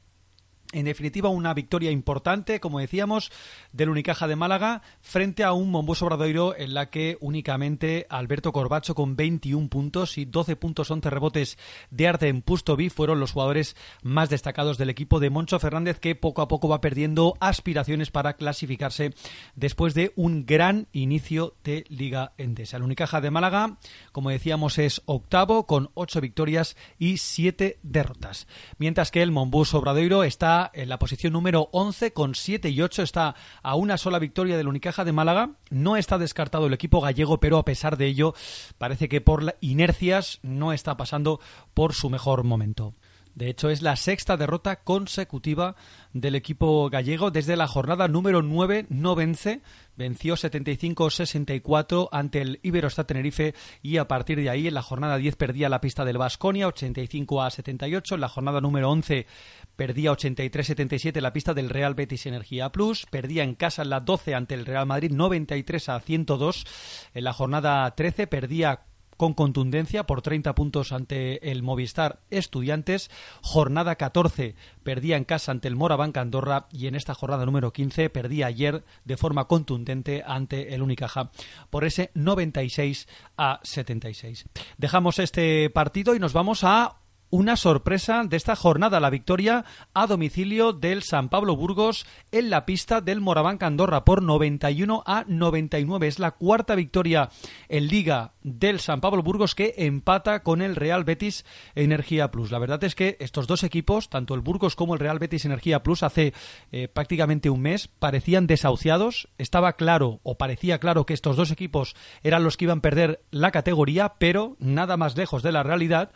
En definitiva, una victoria importante, como decíamos, del Unicaja de Málaga frente a un Mombuso Obradoiro en la que únicamente Alberto Corbacho con 21 puntos y 12 puntos 11 rebotes de arte en Pustovi fueron los jugadores más destacados del equipo de Moncho Fernández que poco a poco va perdiendo aspiraciones para clasificarse después de un gran inicio de Liga Endesa. El Unicaja de Málaga, como decíamos, es octavo con 8 victorias y 7 derrotas. Mientras que el Mombus Obradoiro está en la posición número 11 con 7 y 8. Está a una sola victoria del Unicaja de Málaga. No está descartado el equipo gallego, pero a pesar de ello parece que por inercias no está pasando por su mejor momento. De hecho, es la sexta derrota consecutiva del equipo gallego. Desde la jornada número 9 no vence. Venció 75-64 ante el Iberostar Tenerife y a partir de ahí en la jornada 10 perdía la pista del Vasconia 85 78. En la jornada número 11 perdía 83-77 la pista del Real Betis Energía Plus. Perdía en casa en la 12 ante el Real Madrid 93 a 102. En la jornada 13 perdía con contundencia por 30 puntos ante el Movistar Estudiantes. Jornada 14 perdía en casa ante el Morabanca Andorra y en esta jornada número 15 perdía ayer de forma contundente ante el Unicaja por ese 96 a 76. Dejamos este partido y nos vamos a una sorpresa de esta jornada, la victoria a domicilio del San Pablo Burgos en la pista del Moraván Andorra por 91 a 99. Es la cuarta victoria en liga del San Pablo Burgos que empata con el Real Betis Energía Plus. La verdad es que estos dos equipos, tanto el Burgos como el Real Betis Energía Plus, hace eh, prácticamente un mes parecían desahuciados. Estaba claro o parecía claro que estos dos equipos eran los que iban a perder la categoría, pero nada más lejos de la realidad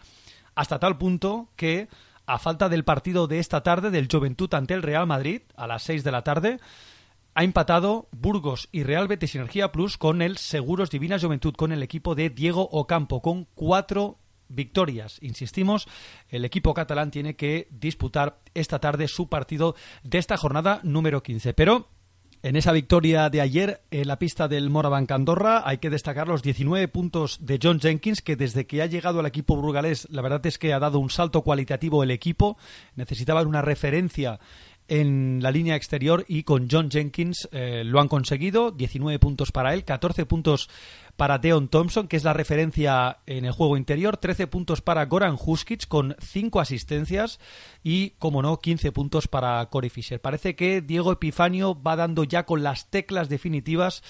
hasta tal punto que, a falta del partido de esta tarde del Juventud ante el Real Madrid, a las 6 de la tarde, ha empatado Burgos y Real Betis Energía Plus con el Seguros Divina Juventud, con el equipo de Diego Ocampo, con cuatro victorias. Insistimos, el equipo catalán tiene que disputar esta tarde su partido de esta jornada número 15. Pero en esa victoria de ayer en la pista del Morabanc Andorra hay que destacar los 19 puntos de John Jenkins que desde que ha llegado al equipo burgalés la verdad es que ha dado un salto cualitativo el equipo. Necesitaban una referencia en la línea exterior y con John Jenkins eh, lo han conseguido. 19 puntos para él, 14 puntos para Deon Thompson, que es la referencia en el juego interior, 13 puntos para Goran Huskic con 5 asistencias y, como no, 15 puntos para Corey Fisher. Parece que Diego Epifanio va dando ya con las teclas definitivas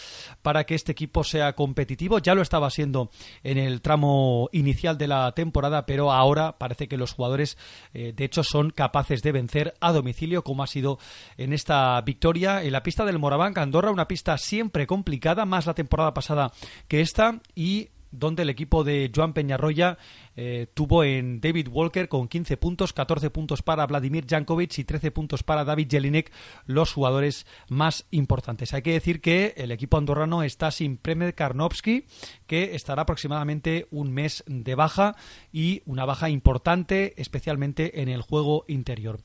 para que este equipo sea competitivo. Ya lo estaba siendo en el tramo inicial de la temporada, pero ahora parece que los jugadores, eh, de hecho, son capaces de vencer a domicilio, como ha sido en esta victoria en la pista del Moraván Andorra, una pista siempre complicada, más la temporada pasada que esta y donde el equipo de Joan Peñarroya eh, tuvo en David Walker con 15 puntos, 14 puntos para Vladimir Jankovic y 13 puntos para David Jelinek, los jugadores más importantes. Hay que decir que el equipo andorrano está sin Premed Karnovsky, que estará aproximadamente un mes de baja y una baja importante, especialmente en el juego interior.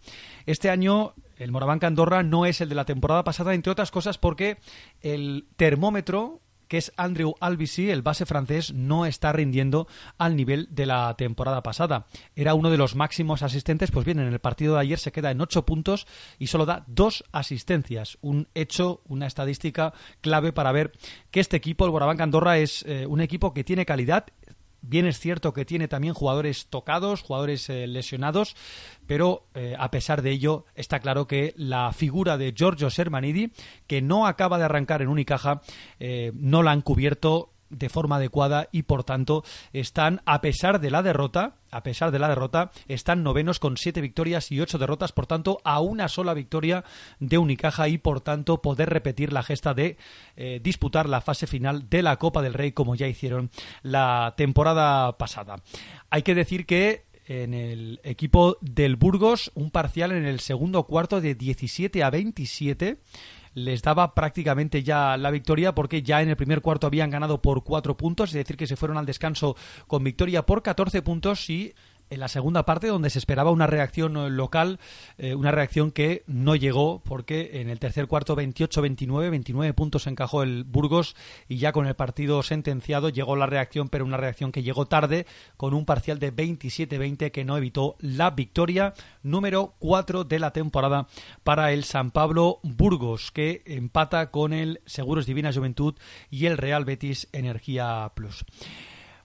Este año el Morabanca Andorra no es el de la temporada pasada, entre otras cosas porque el termómetro que es Andrew Albisi, el base francés, no está rindiendo al nivel de la temporada pasada. Era uno de los máximos asistentes, pues bien, en el partido de ayer se queda en ocho puntos y solo da dos asistencias. Un hecho, una estadística clave para ver que este equipo, el Borabanca Andorra, es eh, un equipo que tiene calidad, Bien es cierto que tiene también jugadores tocados, jugadores eh, lesionados, pero eh, a pesar de ello está claro que la figura de Giorgio Sermanidi, que no acaba de arrancar en Unicaja, eh, no la han cubierto de forma adecuada y por tanto están a pesar de la derrota a pesar de la derrota están novenos con siete victorias y ocho derrotas por tanto a una sola victoria de Unicaja y por tanto poder repetir la gesta de eh, disputar la fase final de la Copa del Rey como ya hicieron la temporada pasada. Hay que decir que en el equipo del Burgos un parcial en el segundo cuarto de 17 a 27 les daba prácticamente ya la victoria porque ya en el primer cuarto habían ganado por cuatro puntos, es decir, que se fueron al descanso con victoria por 14 puntos y en la segunda parte donde se esperaba una reacción eh, local, eh, una reacción que no llegó porque en el tercer cuarto 28-29, 29 puntos encajó el Burgos y ya con el partido sentenciado llegó la reacción, pero una reacción que llegó tarde con un parcial de 27-20 que no evitó la victoria número 4 de la temporada para el San Pablo Burgos que empata con el Seguros Divina Juventud y el Real Betis Energía Plus.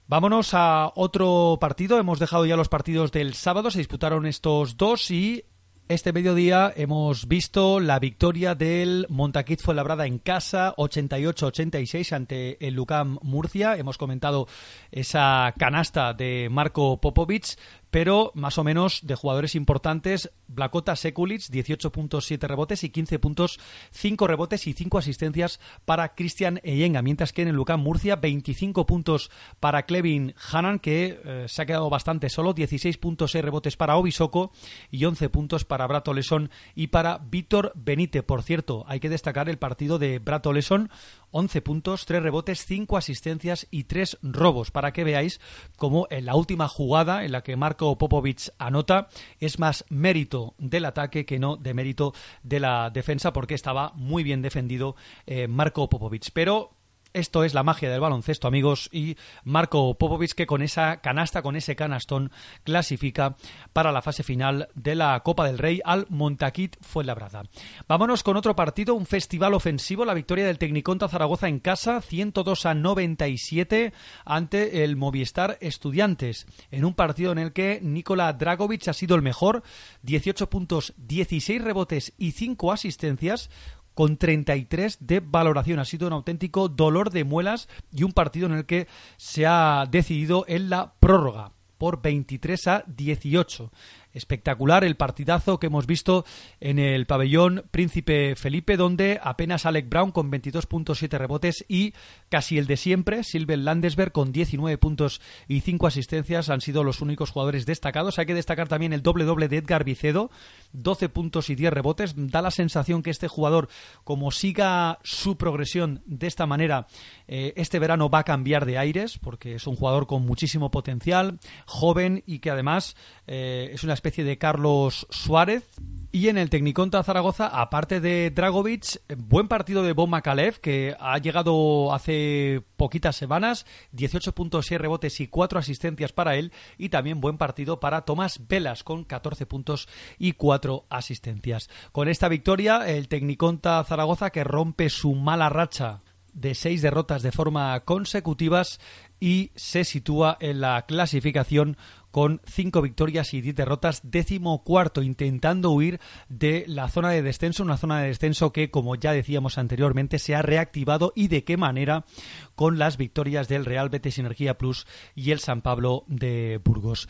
Vámonos a otro partido. Hemos dejado ya los partidos del sábado. Se disputaron estos dos y este mediodía hemos visto la victoria del Montaquit Fuenlabrada en casa, 88-86 ante el Lucam Murcia. Hemos comentado esa canasta de Marco Popovic, pero más o menos de jugadores importantes, Blacota Sekulic, 18.7 rebotes y 15 puntos, 5 rebotes y 5 asistencias para Cristian Eyenga, mientras que en el Lucán Murcia, 25 puntos para Clevin Hanan, que eh, se ha quedado bastante solo, 16.6 rebotes para Obisoko y 11 puntos para Brato Leson y para Víctor Benite. Por cierto, hay que destacar el partido de Brato Leson, 11 puntos, 3 rebotes, 5 asistencias y 3 robos, para que veáis cómo en la última jugada en la que Marco Popovic anota es más mérito del ataque que no de mérito de la defensa, porque estaba muy bien defendido eh, Marco Popovic. Pero esto es la magia del baloncesto, amigos, y Marco Popovic que con esa canasta, con ese canastón, clasifica para la fase final de la Copa del Rey al Montaquit Fuenlabrada. Vámonos con otro partido, un festival ofensivo, la victoria del Tecniconta Zaragoza en casa, 102 a 97 ante el Movistar Estudiantes, en un partido en el que Nikola Dragovic ha sido el mejor, 18 puntos, 16 rebotes y 5 asistencias, con 33 de valoración. Ha sido un auténtico dolor de muelas y un partido en el que se ha decidido en la prórroga por 23 a 18 espectacular el partidazo que hemos visto en el pabellón Príncipe Felipe, donde apenas Alec Brown con 22.7 rebotes y casi el de siempre, Silver Landesberg con 19 puntos y 5 asistencias han sido los únicos jugadores destacados. Hay que destacar también el doble doble de Edgar Vicedo, 12 puntos y 10 rebotes. Da la sensación que este jugador, como siga su progresión de esta manera, eh, este verano va a cambiar de aires, porque es un jugador con muchísimo potencial, joven y que además eh, es una especie de Carlos Suárez. Y en el Tecniconta Zaragoza, aparte de Dragovic, buen partido de Bon Makalev, que ha llegado hace poquitas semanas, 18.6 rebotes y 4 asistencias para él, y también buen partido para Tomás Velas, con 14 puntos y 4 asistencias. Con esta victoria, el Tecniconta Zaragoza, que rompe su mala racha de seis derrotas de forma consecutivas y se sitúa en la clasificación con cinco victorias y diez derrotas, décimo cuarto, intentando huir de la zona de descenso, una zona de descenso que, como ya decíamos anteriormente, se ha reactivado y de qué manera con las victorias del Real Betis Energía Plus y el San Pablo de Burgos.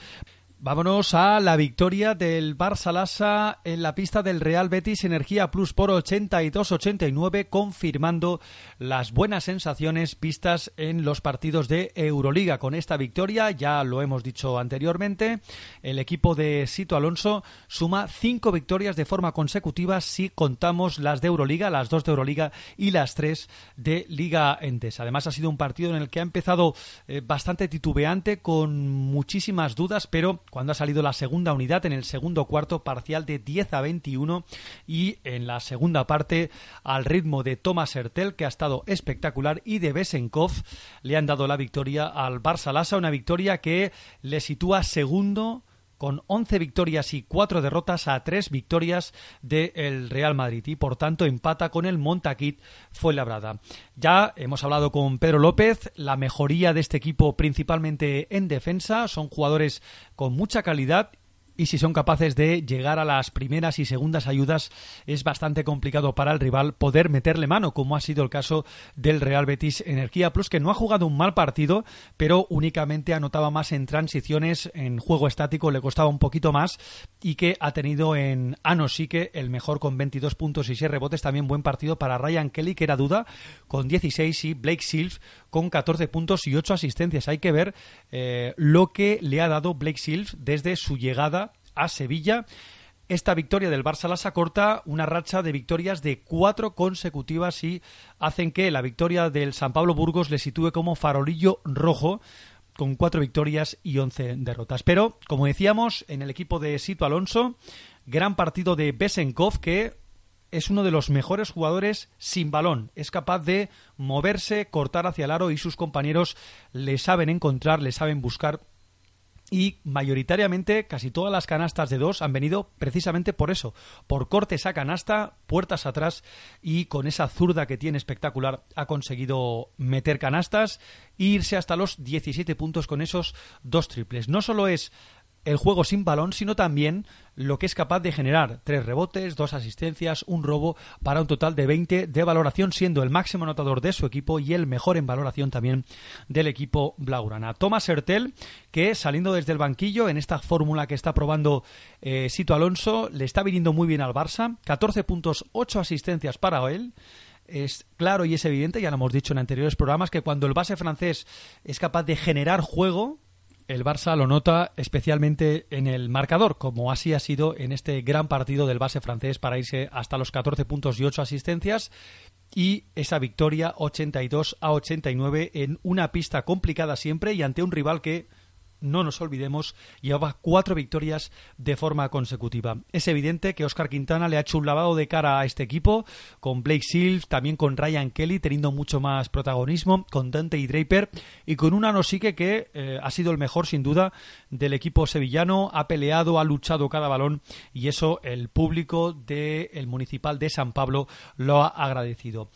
Vámonos a la victoria del Barça Lassa en la pista del Real Betis Energía Plus por 82-89, confirmando las buenas sensaciones vistas en los partidos de Euroliga. Con esta victoria, ya lo hemos dicho anteriormente, el equipo de Sito Alonso suma cinco victorias de forma consecutiva si contamos las de Euroliga, las dos de Euroliga y las tres de Liga Entes. Además, ha sido un partido en el que ha empezado eh, bastante titubeante, con muchísimas dudas, pero cuando ha salido la segunda unidad en el segundo cuarto parcial de 10 a 21 y en la segunda parte al ritmo de Thomas Hertel que ha estado espectacular y de Besenkov le han dado la victoria al Barça Lassa, una victoria que le sitúa segundo con 11 victorias y 4 derrotas a 3 victorias del Real Madrid y por tanto empata con el Montaquit Fuenlabrada. Ya hemos hablado con Pedro López, la mejoría de este equipo principalmente en defensa, son jugadores con mucha calidad y si son capaces de llegar a las primeras y segundas ayudas es bastante complicado para el rival poder meterle mano, como ha sido el caso del Real Betis Energía Plus, que no ha jugado un mal partido, pero únicamente anotaba más en transiciones, en juego estático le costaba un poquito más y que ha tenido en Anosique el mejor con 22 puntos y 6 rebotes, también buen partido para Ryan Kelly, que era duda, con 16 y Blake Silves con 14 puntos y 8 asistencias. Hay que ver eh, lo que le ha dado Blake Silves desde su llegada a Sevilla. Esta victoria del Barça Lassa corta una racha de victorias de cuatro consecutivas y hacen que la victoria del San Pablo Burgos le sitúe como farolillo rojo con cuatro victorias y once derrotas. Pero, como decíamos, en el equipo de Sito Alonso, gran partido de Besenkov que es uno de los mejores jugadores sin balón. Es capaz de moverse, cortar hacia el aro y sus compañeros le saben encontrar, le saben buscar y mayoritariamente casi todas las canastas de dos han venido precisamente por eso, por cortes a canasta, puertas atrás y con esa zurda que tiene espectacular ha conseguido meter canastas e irse hasta los 17 puntos con esos dos triples. No solo es el juego sin balón, sino también lo que es capaz de generar tres rebotes, dos asistencias, un robo, para un total de 20 de valoración, siendo el máximo anotador de su equipo y el mejor en valoración también del equipo Blaugrana. Thomas Hertel, que saliendo desde el banquillo en esta fórmula que está probando eh, Sito Alonso, le está viniendo muy bien al Barça, 14 puntos, 8 asistencias para él es claro y es evidente, ya lo hemos dicho en anteriores programas, que cuando el base francés es capaz de generar juego, el Barça lo nota especialmente en el marcador, como así ha sido en este gran partido del base francés para irse hasta los 14 puntos y 8 asistencias. Y esa victoria 82 a 89 en una pista complicada siempre y ante un rival que no nos olvidemos, llevaba cuatro victorias de forma consecutiva. Es evidente que Oscar Quintana le ha hecho un lavado de cara a este equipo, con Blake Sills, también con Ryan Kelly, teniendo mucho más protagonismo, con Dante y Draper, y con una Nosique que eh, ha sido el mejor, sin duda, del equipo sevillano, ha peleado, ha luchado cada balón, y eso el público del Municipal de San Pablo lo ha agradecido.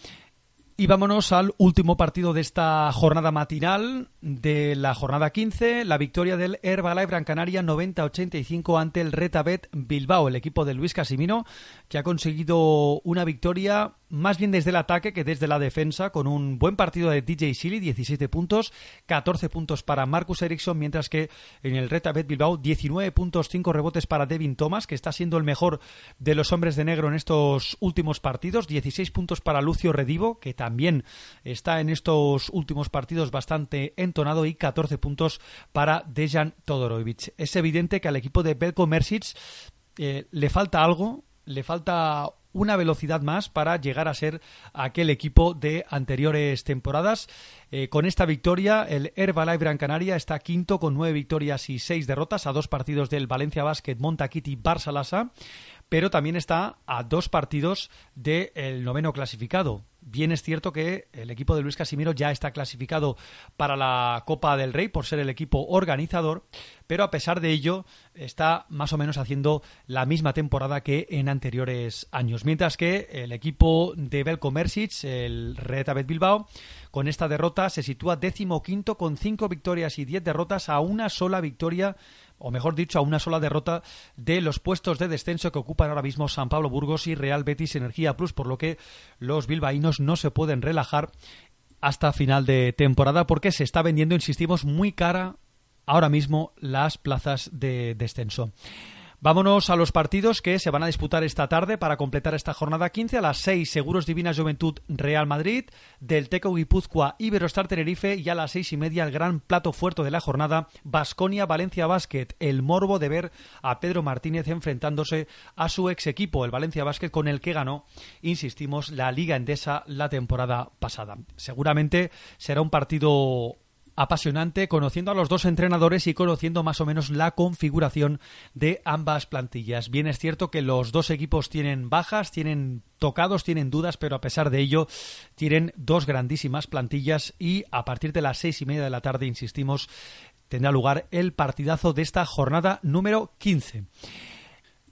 Y vámonos al último partido de esta jornada matinal, de la jornada 15, la victoria del Herbalife Gran Canaria 90-85 ante el Retabet Bilbao, el equipo de Luis Casimino, que ha conseguido una victoria más bien desde el ataque que desde la defensa, con un buen partido de DJ Silly, 17 puntos, 14 puntos para Marcus Ericsson, mientras que en el Retabet Bilbao, 19 puntos, 5 rebotes para Devin Thomas, que está siendo el mejor de los hombres de negro en estos últimos partidos, 16 puntos para Lucio Redivo, que también está en estos últimos partidos bastante entonado, y 14 puntos para Dejan Todorovic. Es evidente que al equipo de Belko Mersic eh, le falta algo, le falta una velocidad más para llegar a ser aquel equipo de anteriores temporadas. Eh, con esta victoria, el Herbalife Gran Canaria está quinto con nueve victorias y seis derrotas a dos partidos del Valencia Basket Montaquiti Barça Lassa, pero también está a dos partidos del noveno clasificado, Bien es cierto que el equipo de Luis Casimiro ya está clasificado para la Copa del Rey por ser el equipo organizador, pero a pesar de ello está más o menos haciendo la misma temporada que en anteriores años. Mientras que el equipo de Belko Mersic, el Retabet Bilbao, con esta derrota se sitúa décimo quinto con cinco victorias y diez derrotas a una sola victoria o mejor dicho, a una sola derrota de los puestos de descenso que ocupan ahora mismo San Pablo Burgos y Real Betis Energía Plus, por lo que los bilbaínos no se pueden relajar hasta final de temporada porque se está vendiendo, insistimos, muy cara ahora mismo las plazas de descenso. Vámonos a los partidos que se van a disputar esta tarde para completar esta jornada 15 a las 6 Seguros Divina Juventud Real Madrid, del Teco Guipúzcoa Iberostar Tenerife y a las seis y media el gran plato fuerte de la jornada Basconia Valencia Basket, el morbo de ver a Pedro Martínez enfrentándose a su ex equipo, el Valencia Basket con el que ganó, insistimos, la Liga Endesa la temporada pasada. Seguramente será un partido apasionante, conociendo a los dos entrenadores y conociendo más o menos la configuración de ambas plantillas. Bien es cierto que los dos equipos tienen bajas, tienen tocados, tienen dudas, pero a pesar de ello tienen dos grandísimas plantillas y a partir de las seis y media de la tarde, insistimos, tendrá lugar el partidazo de esta jornada número 15.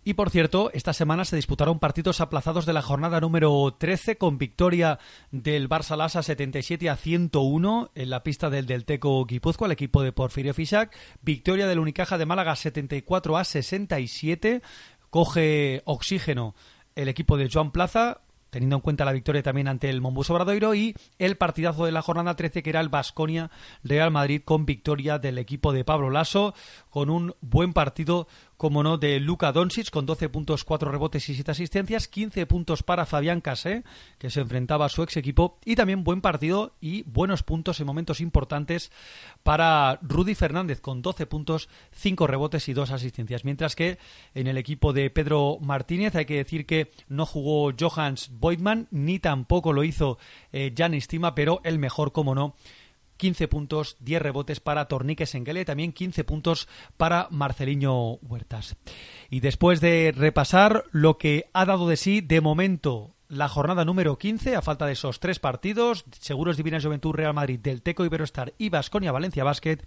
Y por cierto, esta semana se disputaron partidos aplazados de la jornada número 13 con victoria del Barça Lasa 77 a 101 en la pista del Delteco Guipúzcoa, el equipo de Porfirio Fisac, victoria del Unicaja de Málaga 74 a 67, coge oxígeno el equipo de Joan Plaza, teniendo en cuenta la victoria también ante el Mombus Obradoiro y el partidazo de la jornada 13 que era el Basconia Real Madrid con victoria del equipo de Pablo Lasso con un buen partido como no, de Luka Doncic con 12 puntos, 4 rebotes y 7 asistencias, 15 puntos para Fabián Casé, que se enfrentaba a su ex equipo, y también buen partido y buenos puntos en momentos importantes para Rudy Fernández con 12 puntos, 5 rebotes y 2 asistencias. Mientras que en el equipo de Pedro Martínez hay que decir que no jugó Johans Boydman, ni tampoco lo hizo eh, Jan Stima, pero el mejor, como no, 15 puntos, 10 rebotes para Tornique Senguele, también 15 puntos para Marceliño Huertas. Y después de repasar lo que ha dado de sí de momento la jornada número 15, a falta de esos tres partidos, Seguros Divinas Juventud Real Madrid, del Teco Iberostar y Vasconia Valencia Basket,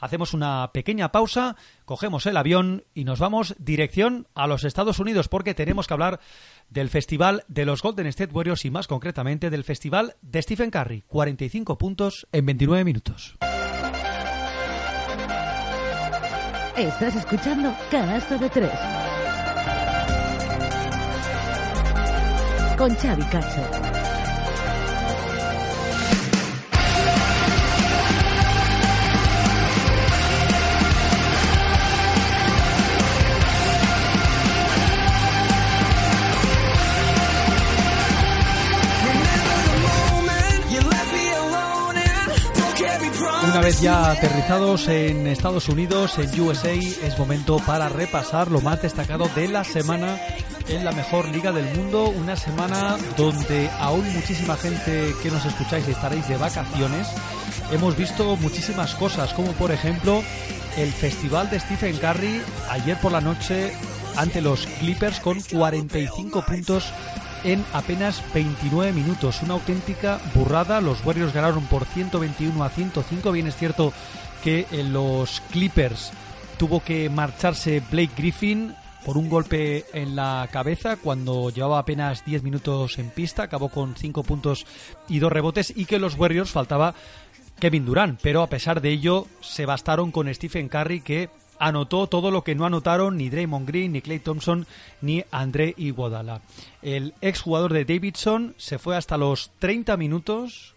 hacemos una pequeña pausa, cogemos el avión y nos vamos dirección a los Estados Unidos porque tenemos que hablar del Festival de los Golden State Warriors y más concretamente del Festival de Stephen Curry, 45 puntos en 29 minutos. Estás escuchando Canasta de Tres. Con Xavi Cacho. Una vez ya aterrizados en Estados Unidos, en USA, es momento para repasar lo más destacado de la semana en la mejor liga del mundo. Una semana donde aún muchísima gente que nos escucháis estaréis de vacaciones. Hemos visto muchísimas cosas, como por ejemplo el festival de Stephen Curry ayer por la noche ante los Clippers con 45 puntos en apenas 29 minutos. Una auténtica burrada. Los Warriors ganaron por 121 a 105. Bien es cierto que los Clippers tuvo que marcharse Blake Griffin por un golpe en la cabeza cuando llevaba apenas 10 minutos en pista. Acabó con 5 puntos y 2 rebotes. Y que los Warriors faltaba Kevin Durant. Pero a pesar de ello, se bastaron con Stephen Curry que anotó todo lo que no anotaron ni Draymond Green, ni Clay Thompson, ni André Iguodala. El exjugador de Davidson se fue hasta los 30 minutos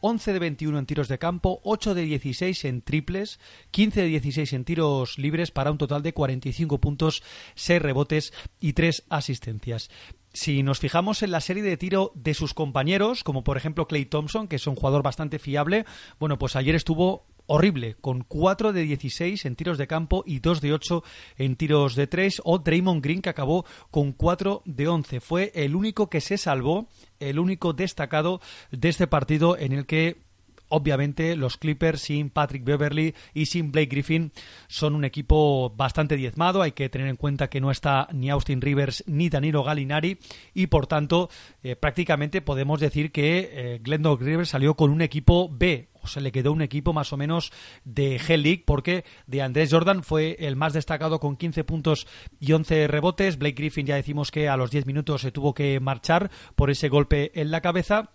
11 de 21 en tiros de campo, 8 de 16 en triples, 15 de 16 en tiros libres para un total de 45 puntos, 6 rebotes y 3 asistencias. Si nos fijamos en la serie de tiro de sus compañeros, como por ejemplo Clay Thompson, que es un jugador bastante fiable, bueno, pues ayer estuvo horrible, con 4 de 16 en tiros de campo y 2 de 8 en tiros de 3, o Draymond Green que acabó con 4 de 11. Fue el único que se salvó, el único destacado de este partido en el que obviamente los Clippers sin Patrick Beverly y sin Blake Griffin son un equipo bastante diezmado. Hay que tener en cuenta que no está ni Austin Rivers ni Danilo Gallinari y por tanto eh, prácticamente podemos decir que eh, Glendon Rivers salió con un equipo B. Se le quedó un equipo más o menos de G-League porque de Andrés Jordan fue el más destacado con 15 puntos y 11 rebotes. Blake Griffin ya decimos que a los 10 minutos se tuvo que marchar por ese golpe en la cabeza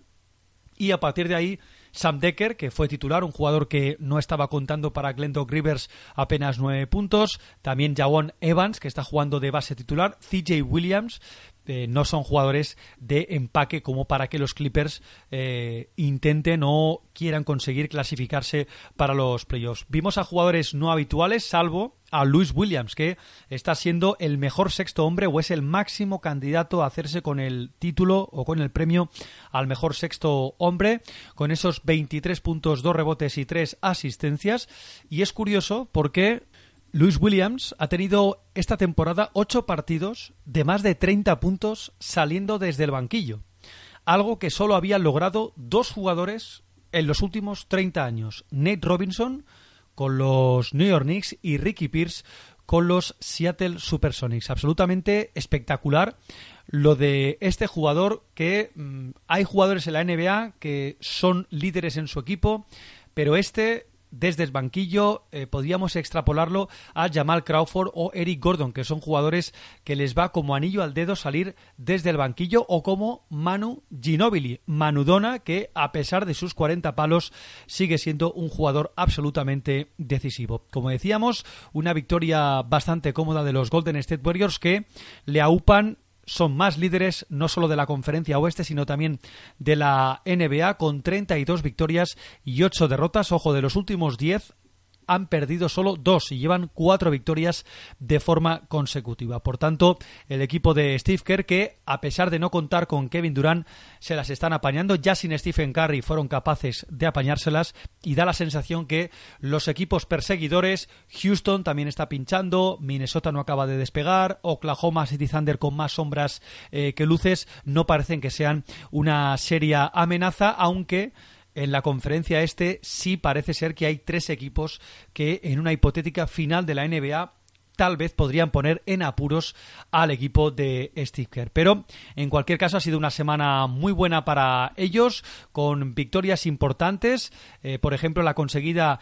y a partir de ahí Sam Decker, que fue titular, un jugador que no estaba contando para Glendon Rivers apenas nueve puntos. También Jawon Evans, que está jugando de base titular. CJ Williams, eh, no son jugadores de empaque como para que los Clippers eh, intenten o quieran conseguir clasificarse para los playoffs. Vimos a jugadores no habituales, salvo a Luis Williams, que está siendo el mejor sexto hombre o es el máximo candidato a hacerse con el título o con el premio al mejor sexto hombre, con esos 23 puntos, 2 rebotes y 3 asistencias. Y es curioso porque Luis Williams ha tenido esta temporada ocho partidos de más de 30 puntos saliendo desde el banquillo, algo que solo habían logrado dos jugadores en los últimos 30 años, Nate Robinson con los New York Knicks y Ricky Pierce con los Seattle Supersonics. Absolutamente espectacular lo de este jugador que mm, hay jugadores en la NBA que son líderes en su equipo, pero este desde el banquillo eh, podríamos extrapolarlo a Jamal Crawford o Eric Gordon, que son jugadores que les va como anillo al dedo salir desde el banquillo, o como Manu Ginobili, Manudona, que a pesar de sus 40 palos sigue siendo un jugador absolutamente decisivo. Como decíamos, una victoria bastante cómoda de los Golden State Warriors que le aupan son más líderes no solo de la conferencia oeste, sino también de la NBA con 32 victorias y 8 derrotas. Ojo, de los últimos 10 han perdido solo dos y llevan cuatro victorias de forma consecutiva. Por tanto, el equipo de Steve Kerr, que a pesar de no contar con Kevin Durant, se las están apañando. Ya sin Stephen Curry fueron capaces de apañárselas y da la sensación que los equipos perseguidores, Houston también está pinchando, Minnesota no acaba de despegar, Oklahoma City Thunder con más sombras eh, que luces, no parecen que sean una seria amenaza, aunque en la conferencia este sí parece ser que hay tres equipos que en una hipotética final de la NBA tal vez podrían poner en apuros al equipo de Steve Kerr. Pero en cualquier caso ha sido una semana muy buena para ellos, con victorias importantes. Eh, por ejemplo, la conseguida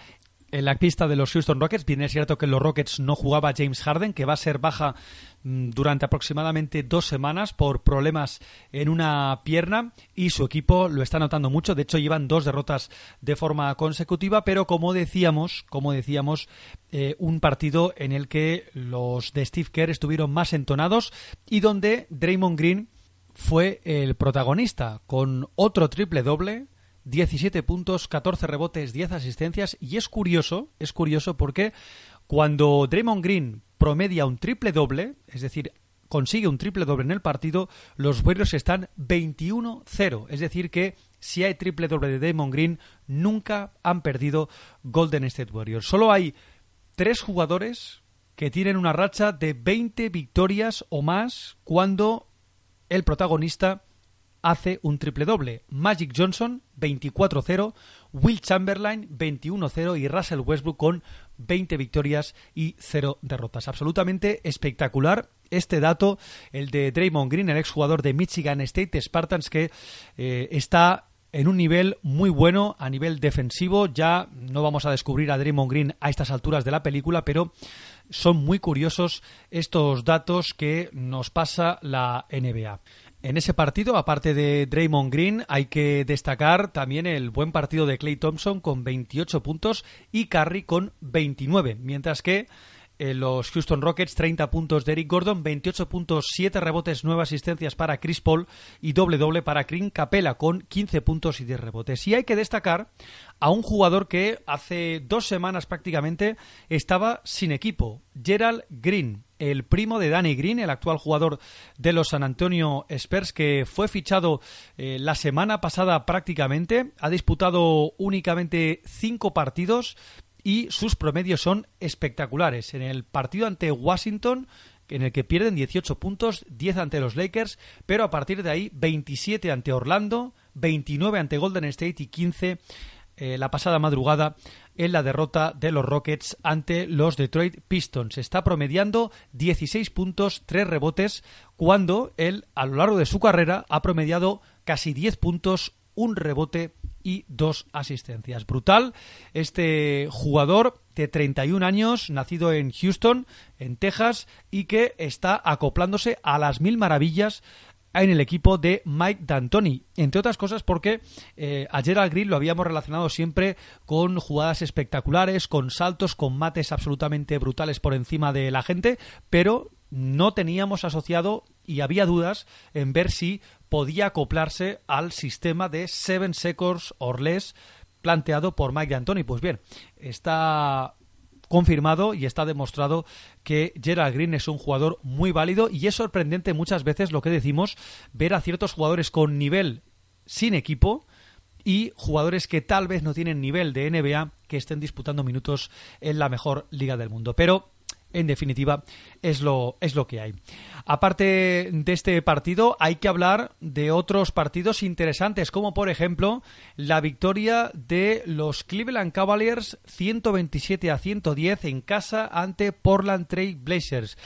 en la pista de los Houston Rockets. Bien es cierto que los Rockets no jugaba James Harden, que va a ser baja mm, durante aproximadamente dos semanas por problemas en una pierna y su equipo lo está notando mucho. De hecho, llevan dos derrotas de forma consecutiva, pero como decíamos, como decíamos, eh, un partido en el que los de Steve Kerr estuvieron más entonados y donde Draymond Green fue el protagonista con otro triple doble 17 puntos, 14 rebotes, 10 asistencias y es curioso, es curioso porque cuando Draymond Green promedia un triple doble, es decir, consigue un triple doble en el partido, los Warriors están 21-0, es decir que si hay triple doble de Draymond Green, nunca han perdido Golden State Warriors. Solo hay tres jugadores que tienen una racha de 20 victorias o más cuando el protagonista hace un triple doble. Magic Johnson 24-0, Will Chamberlain 21-0 y Russell Westbrook con 20 victorias y 0 derrotas. Absolutamente espectacular este dato, el de Draymond Green, el exjugador de Michigan State Spartans que eh, está en un nivel muy bueno a nivel defensivo. Ya no vamos a descubrir a Draymond Green a estas alturas de la película, pero son muy curiosos estos datos que nos pasa la NBA. En ese partido, aparte de Draymond Green, hay que destacar también el buen partido de Clay Thompson con 28 puntos y Curry con 29, mientras que eh, los Houston Rockets 30 puntos de Eric Gordon, 28 puntos, 7 rebotes, 9 asistencias para Chris Paul y doble doble para Green Capella con 15 puntos y 10 rebotes. Y hay que destacar a un jugador que hace dos semanas prácticamente estaba sin equipo, Gerald Green el primo de Danny Green, el actual jugador de los San Antonio Spurs, que fue fichado eh, la semana pasada prácticamente. Ha disputado únicamente cinco partidos y sus promedios son espectaculares. En el partido ante Washington, en el que pierden 18 puntos, 10 ante los Lakers, pero a partir de ahí 27 ante Orlando, 29 ante Golden State y 15 eh, la pasada madrugada en la derrota de los Rockets ante los Detroit Pistons. Está promediando 16 puntos, 3 rebotes, cuando él a lo largo de su carrera ha promediado casi 10 puntos, un rebote y dos asistencias. Brutal este jugador de 31 años, nacido en Houston, en Texas, y que está acoplándose a las mil maravillas en el equipo de Mike D'Antoni, entre otras cosas porque eh, a Gerald Green lo habíamos relacionado siempre con jugadas espectaculares, con saltos, con mates absolutamente brutales por encima de la gente, pero no teníamos asociado y había dudas en ver si podía acoplarse al sistema de Seven Seconds or Less planteado por Mike D'Antoni. Pues bien, está confirmado y está demostrado que Gerald Green es un jugador muy válido y es sorprendente muchas veces lo que decimos, ver a ciertos jugadores con nivel sin equipo y jugadores que tal vez no tienen nivel de NBA que estén disputando minutos en la mejor liga del mundo. Pero en definitiva, es lo, es lo que hay. Aparte de este partido, hay que hablar de otros partidos interesantes, como por ejemplo la victoria de los Cleveland Cavaliers 127 a 110 en casa ante Portland Trail Blazers.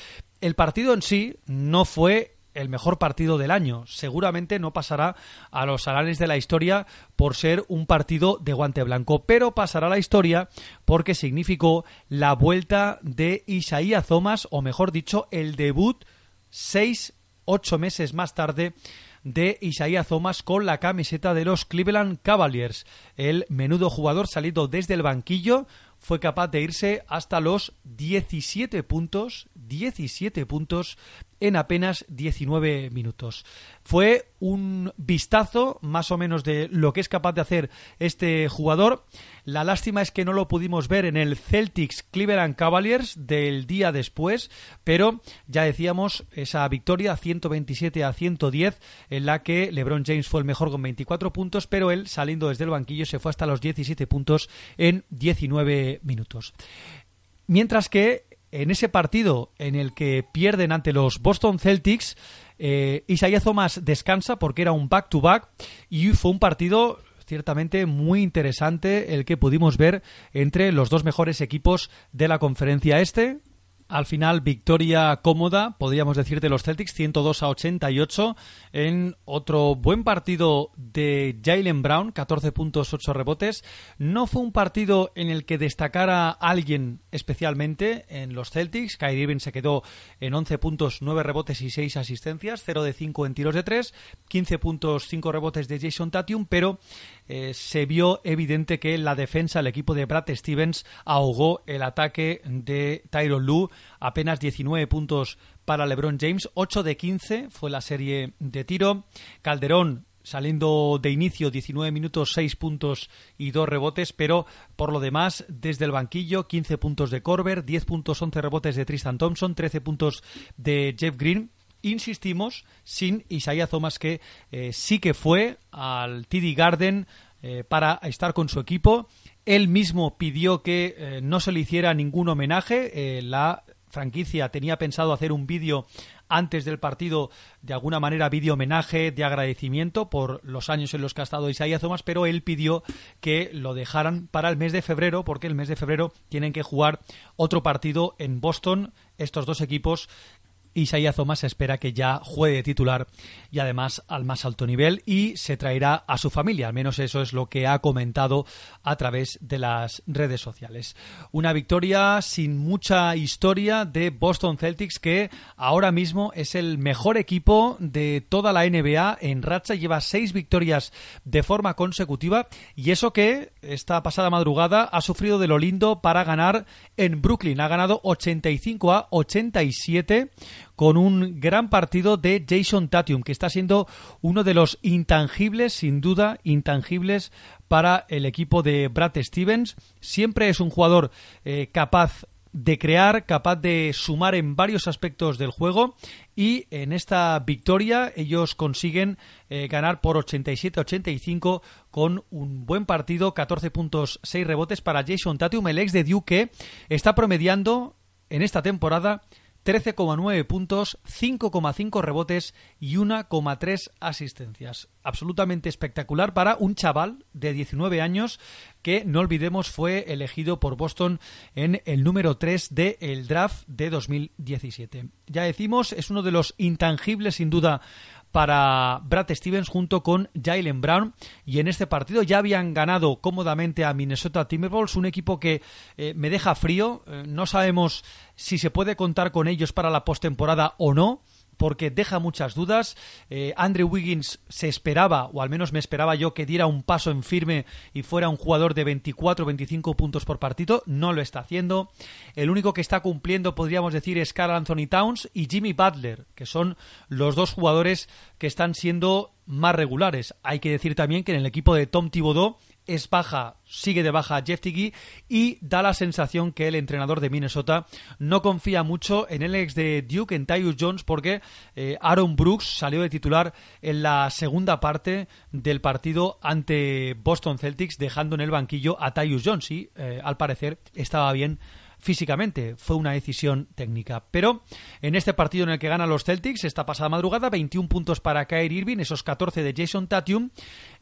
El partido en sí no fue el mejor partido del año. Seguramente no pasará a los anales de la historia por ser un partido de guante blanco, pero pasará a la historia porque significó la vuelta de Isaías Thomas, o mejor dicho, el debut seis, ocho meses más tarde de Isaías Thomas con la camiseta de los Cleveland Cavaliers. El menudo jugador salido desde el banquillo fue capaz de irse hasta los 17 puntos, 17 puntos en apenas 19 minutos. Fue un vistazo más o menos de lo que es capaz de hacer este jugador. La lástima es que no lo pudimos ver en el Celtics Cleveland Cavaliers del día después, pero ya decíamos esa victoria 127 a 110 en la que LeBron James fue el mejor con 24 puntos, pero él saliendo desde el banquillo se fue hasta los 17 puntos en 19 minutos. Mientras que en ese partido en el que pierden ante los Boston Celtics, eh, Isaiah Thomas descansa porque era un back-to-back y fue un partido ciertamente muy interesante el que pudimos ver entre los dos mejores equipos de la conferencia este, al final, victoria cómoda, podríamos decir, de los Celtics, 102 a 88, en otro buen partido de Jalen Brown, 14 puntos, 8 rebotes. No fue un partido en el que destacara alguien especialmente en los Celtics. Kyrie Irving se quedó en 11 puntos, 9 rebotes y 6 asistencias, 0 de 5 en tiros de 3, 15 puntos, 5 rebotes de Jason Tatum, pero eh, se vio evidente que la defensa, el equipo de Brad Stevens, ahogó el ataque de Tyron Lue. Apenas 19 puntos para LeBron James, 8 de 15 fue la serie de tiro. Calderón saliendo de inicio 19 minutos, 6 puntos y 2 rebotes, pero por lo demás, desde el banquillo, 15 puntos de Corber, 10 puntos, 11 rebotes de Tristan Thompson, 13 puntos de Jeff Green. Insistimos, sin Isaiah Thomas, que eh, sí que fue al TD Garden eh, para estar con su equipo. Él mismo pidió que eh, no se le hiciera ningún homenaje. la franquicia tenía pensado hacer un vídeo antes del partido, de alguna manera, vídeo homenaje de agradecimiento por los años en los que ha estado Isaiah Thomas, pero él pidió que lo dejaran para el mes de febrero, porque el mes de febrero tienen que jugar otro partido en Boston, estos dos equipos, Isaiah Thomas espera que ya juegue titular y además al más alto nivel y se traerá a su familia, al menos eso es lo que ha comentado a través de las redes sociales. Una victoria sin mucha historia de Boston Celtics que ahora mismo es el mejor equipo de toda la NBA en racha, lleva seis victorias de forma consecutiva y eso que esta pasada madrugada ha sufrido de lo lindo para ganar en Brooklyn, ha ganado 85 a 87 con un gran partido de Jason Tatum, que está siendo uno de los intangibles, sin duda, intangibles para el equipo de Brad Stevens. Siempre es un jugador eh, capaz de crear, capaz de sumar en varios aspectos del juego y en esta victoria ellos consiguen eh, ganar por 87-85 con un buen partido, 14 puntos, 6 rebotes para Jason Tatum, el ex de Duke, está promediando en esta temporada 13,9 puntos, 5,5 rebotes y 1,3 asistencias. Absolutamente espectacular para un chaval de 19 años que, no olvidemos, fue elegido por Boston en el número 3 del draft de 2017. Ya decimos, es uno de los intangibles, sin duda, para Brad Stevens junto con Jalen Brown. Y en este partido ya habían ganado cómodamente a Minnesota Timberwolves, un equipo que eh, me deja frío, eh, no sabemos si se puede contar con ellos para la postemporada o no porque deja muchas dudas. Eh, Andrew Wiggins se esperaba, o al menos me esperaba yo, que diera un paso en firme y fuera un jugador de 24 25 puntos por partido. No lo está haciendo. El único que está cumpliendo, podríamos decir, es Carl Anthony Towns y Jimmy Butler, que son los dos jugadores que están siendo más regulares. Hay que decir también que en el equipo de Tom Thibodeau es baja, sigue de baja Jeff Tiggy y da la sensación que el entrenador de Minnesota no confía mucho en el ex de Duke, en Tyus Jones, porque eh, Aaron Brooks salió de titular en la segunda parte del partido ante Boston Celtics, dejando en el banquillo a Tyus Jones y eh, al parecer estaba bien físicamente. Fue una decisión técnica. Pero en este partido en el que ganan los Celtics, esta pasada madrugada, 21 puntos para Kyrie Irving, esos 14 de Jason Tatum.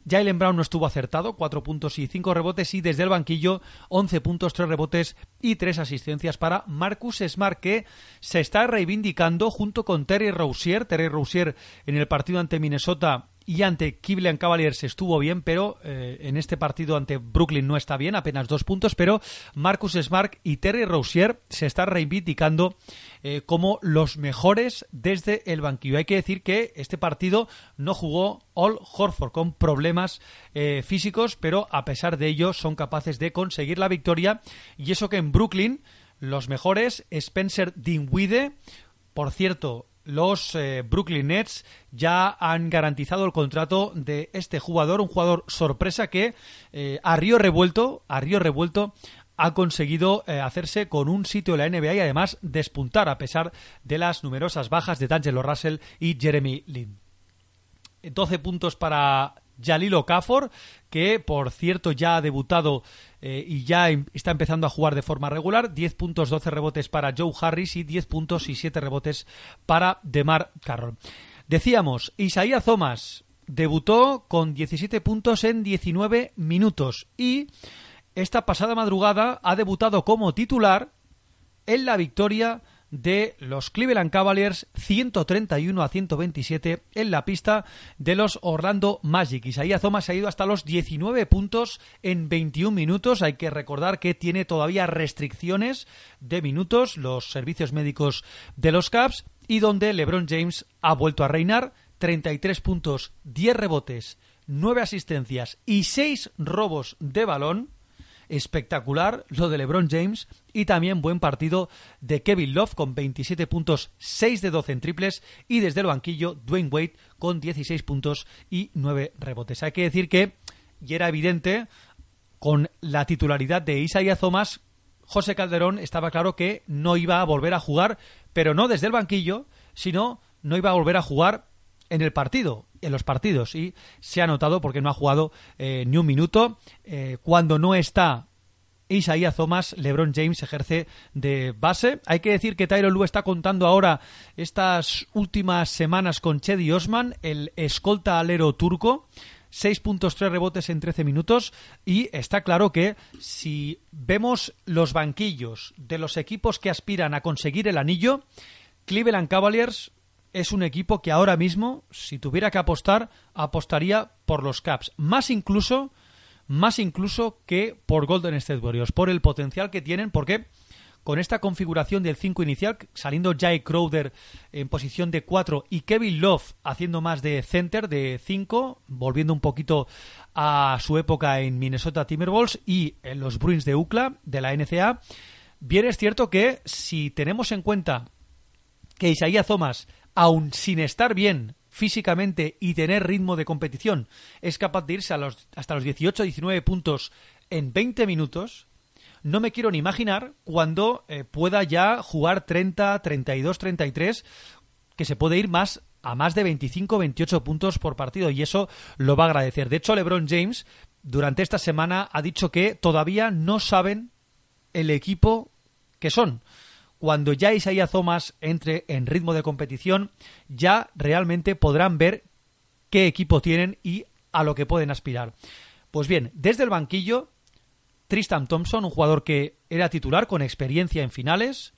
Jalen Brown no estuvo acertado, 4 puntos y 5 rebotes. Y desde el banquillo, 11 puntos, 3 rebotes y 3 asistencias para Marcus Smart, que se está reivindicando junto con Terry Rozier. Terry Rozier en el partido ante Minnesota y ante Cleveland Cavaliers estuvo bien, pero eh, en este partido ante Brooklyn no está bien, apenas dos puntos, pero Marcus Smart y Terry Rozier se están reivindicando eh, como los mejores desde el banquillo. Hay que decir que este partido no jugó All Horford con problemas eh, físicos, pero a pesar de ello son capaces de conseguir la victoria y eso que en Brooklyn los mejores Spencer Dinwiddie, por cierto, los eh, Brooklyn Nets ya han garantizado el contrato de este jugador, un jugador sorpresa que eh, a río revuelto, a río revuelto ha conseguido eh, hacerse con un sitio en la NBA y además despuntar a pesar de las numerosas bajas de D'Angelo Russell y Jeremy Lin. 12 puntos para Jalil Okafor, que por cierto ya ha debutado eh, y ya em, está empezando a jugar de forma regular. 10 puntos, 12 rebotes para Joe Harris y 10 puntos y 7 rebotes para DeMar Carroll. Decíamos, Isaiah Thomas debutó con 17 puntos en 19 minutos y esta pasada madrugada ha debutado como titular en la victoria de los Cleveland Cavaliers 131 a 127 en la pista de los Orlando Magic. Isaías Thomas ha ido hasta los 19 puntos en 21 minutos. Hay que recordar que tiene todavía restricciones de minutos los servicios médicos de los Caps y donde LeBron James ha vuelto a reinar 33 puntos, 10 rebotes, 9 asistencias y 6 robos de balón espectacular lo de LeBron James y también buen partido de Kevin Love con 27 puntos, 6 de 12 en triples y desde el banquillo Dwayne Wade con 16 puntos y 9 rebotes. Hay que decir que, y era evidente, con la titularidad de Isaiah Thomas, José Calderón estaba claro que no iba a volver a jugar, pero no desde el banquillo, sino no iba a volver a jugar en el partido, en los partidos, y se ha notado porque no ha jugado eh, ni un minuto. Eh, cuando no está Isaiah Thomas, LeBron James ejerce de base. Hay que decir que Tyron Lue está contando ahora estas últimas semanas con Chedi Osman, el escolta alero turco. 6.3 rebotes en 13 minutos y está claro que si vemos los banquillos de los equipos que aspiran a conseguir el anillo, Cleveland Cavaliers es un equipo que ahora mismo, si tuviera que apostar, apostaría por los Caps, más incluso, más incluso que por Golden State Warriors, por el potencial que tienen, porque con esta configuración del 5 inicial, saliendo Jay Crowder en posición de 4 y Kevin Love haciendo más de center de 5, volviendo un poquito a su época en Minnesota Timberwolves y en los Bruins de UCLA de la NCA, bien es cierto que si tenemos en cuenta que Isaiah Thomas aun sin estar bien físicamente y tener ritmo de competición, es capaz de irse a los, hasta los 18-19 puntos en 20 minutos, no me quiero ni imaginar cuando eh, pueda ya jugar 30, 32, 33, que se puede ir más a más de 25, 28 puntos por partido y eso lo va a agradecer. De hecho, LeBron James durante esta semana ha dicho que todavía no saben el equipo que son cuando ya Isaiah Thomas entre en ritmo de competición, ya realmente podrán ver qué equipo tienen y a lo que pueden aspirar. Pues bien, desde el banquillo, Tristan Thompson, un jugador que era titular con experiencia en finales,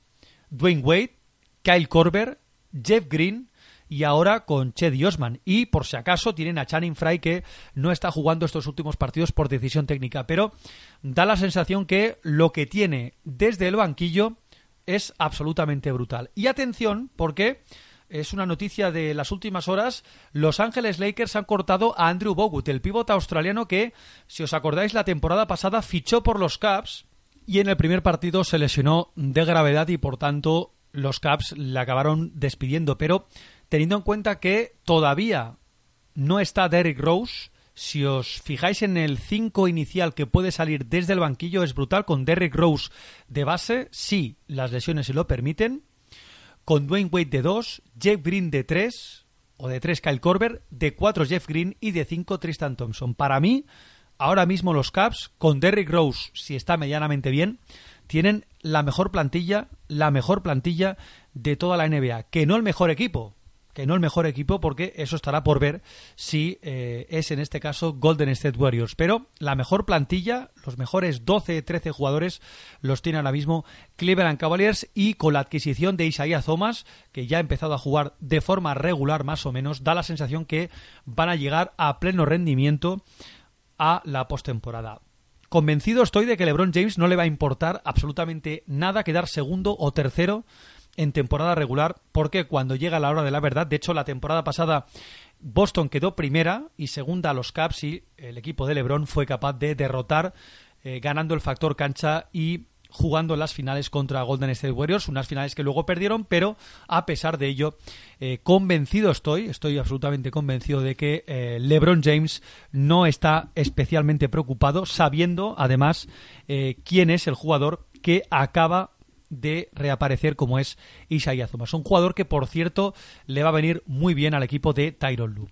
Dwayne Wade, Kyle Korver, Jeff Green y ahora con Chedi Osman. Y por si acaso tienen a Channing Fry que no está jugando estos últimos partidos por decisión técnica, pero da la sensación que lo que tiene desde el banquillo es absolutamente brutal. Y atención, porque es una noticia de las últimas horas, Los Ángeles Lakers han cortado a Andrew Bogut, el pívot australiano que, si os acordáis, la temporada pasada fichó por los Caps y en el primer partido se lesionó de gravedad y por tanto los Caps le acabaron despidiendo. Pero teniendo en cuenta que todavía no está Derrick Rose, si os fijáis en el 5 inicial que puede salir desde el banquillo, es brutal, con Derrick Rose de base, si las lesiones se lo permiten, con Dwayne Wade de 2, Jeff Green de 3, o de 3 Kyle Korver, de 4 Jeff Green y de 5 Tristan Thompson. Para mí, ahora mismo los Caps, con Derrick Rose, si está medianamente bien, tienen la mejor plantilla, la mejor plantilla de toda la NBA. Que no el mejor equipo, que no el mejor equipo, porque eso estará por ver si eh, es en este caso Golden State Warriors. Pero la mejor plantilla, los mejores 12, 13 jugadores, los tiene ahora mismo Cleveland Cavaliers y con la adquisición de Isaiah Thomas, que ya ha empezado a jugar de forma regular más o menos, da la sensación que van a llegar a pleno rendimiento a la postemporada. Convencido estoy de que LeBron James no le va a importar absolutamente nada quedar segundo o tercero en temporada regular, porque cuando llega la hora de la verdad, de hecho la temporada pasada Boston quedó primera y segunda a los Caps y el equipo de LeBron fue capaz de derrotar eh, ganando el factor cancha y jugando las finales contra Golden State Warriors, unas finales que luego perdieron, pero a pesar de ello, eh, convencido estoy, estoy absolutamente convencido de que eh, LeBron James no está especialmente preocupado, sabiendo además quién es el jugador que acaba de reaparecer como es Isaiah Thomas. Un jugador que, por cierto, le va a venir muy bien al equipo de Tyron Lu.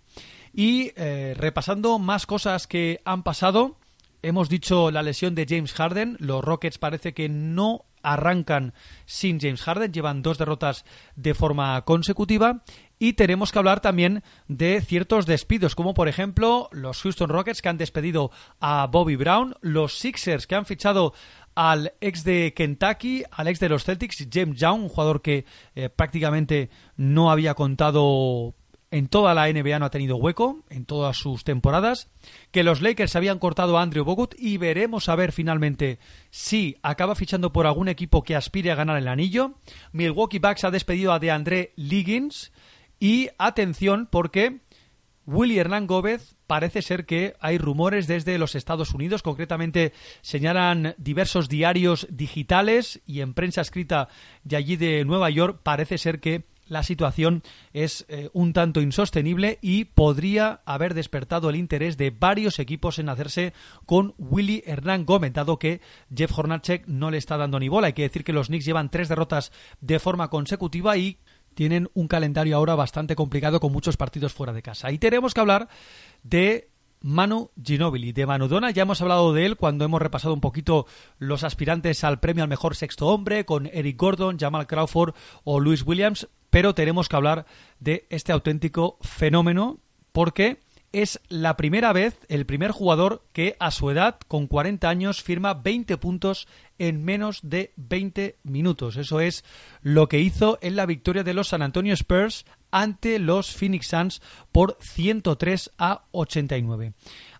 Y eh, repasando más cosas que han pasado, hemos dicho la lesión de James Harden. Los Rockets parece que no arrancan sin James Harden, llevan dos derrotas de forma consecutiva Y tenemos que hablar también de ciertos despidos, como por ejemplo los Houston Rockets que han despedido a Bobby Brown, los Sixers que han fichado al ex de Kentucky, al ex de los Celtics, James Young, un jugador que eh, prácticamente no había contado en toda la NBA, no ha tenido hueco en todas sus temporadas, que los Lakers habían cortado a Andrew Bogut y veremos a ver finalmente si acaba fichando por algún equipo que aspire a ganar el anillo. Milwaukee Bucks ha despedido a DeAndre Liggins y atención porque Willy Hernán Gómez parece ser que hay rumores desde los Estados Unidos, concretamente señalan diversos diarios digitales y en prensa escrita de allí de Nueva York, parece ser que la situación es eh, un tanto insostenible y podría haber despertado el interés de varios equipos en hacerse con Willy Hernán Gómez, dado que Jeff Hornacek no le está dando ni bola. Hay que decir que los Knicks llevan tres derrotas de forma consecutiva y tienen un calendario ahora bastante complicado con muchos partidos fuera de casa. Y tenemos que hablar de Manu Ginobili, de Manudona. Ya hemos hablado de él cuando hemos repasado un poquito los aspirantes al premio al mejor sexto hombre con Eric Gordon, Jamal Crawford o Luis Williams, pero tenemos que hablar de este auténtico fenómeno porque es la primera vez, el primer jugador que a su edad, con 40 años, firma 20 puntos en menos de 20 minutos. Eso es lo que hizo en la victoria de los San Antonio Spurs ante los Phoenix Suns por 103 a 89.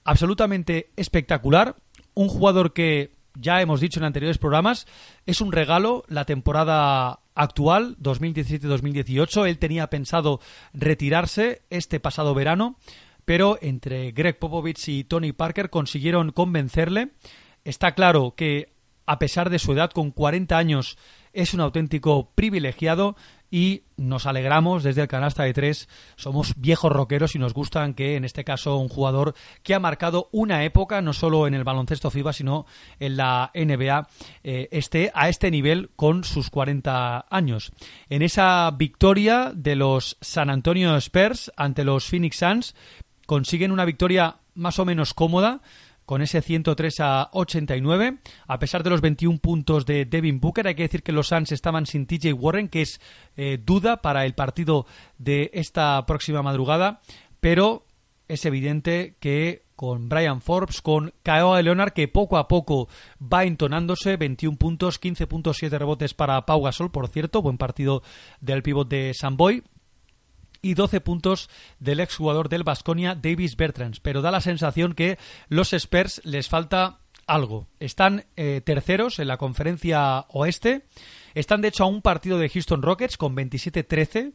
Absolutamente espectacular. Un jugador que ya hemos dicho en anteriores programas, es un regalo la temporada actual, 2017-2018. Él tenía pensado retirarse este pasado verano pero entre Greg Popovich y Tony Parker consiguieron convencerle. Está claro que, a pesar de su edad, con 40 años, es un auténtico privilegiado y nos alegramos desde el canasta de tres. Somos viejos rockeros y nos gustan que, en este caso, un jugador que ha marcado una época, no solo en el baloncesto FIBA, sino en la NBA, eh, esté a este nivel con sus 40 años. En esa victoria de los San Antonio Spurs ante los Phoenix Suns, consiguen una victoria más o menos cómoda con ese 103 a 89. A pesar de los 21 puntos de Devin Booker, hay que decir que los Suns estaban sin TJ Warren, que es eh, duda para el partido de esta próxima madrugada, pero es evidente que con Brian Forbes, con Kawhi Leonard, que poco a poco va entonándose, 21 puntos, 15 puntos, 7 rebotes para Pau Gasol, por cierto, buen partido del pívot de Samboy, y 12 puntos del exjugador del Basconia Davis Bertrands. Pero da la sensación que los Spurs les falta algo. Están eh, terceros en la conferencia oeste. Están de hecho a un partido de Houston Rockets con 27-13.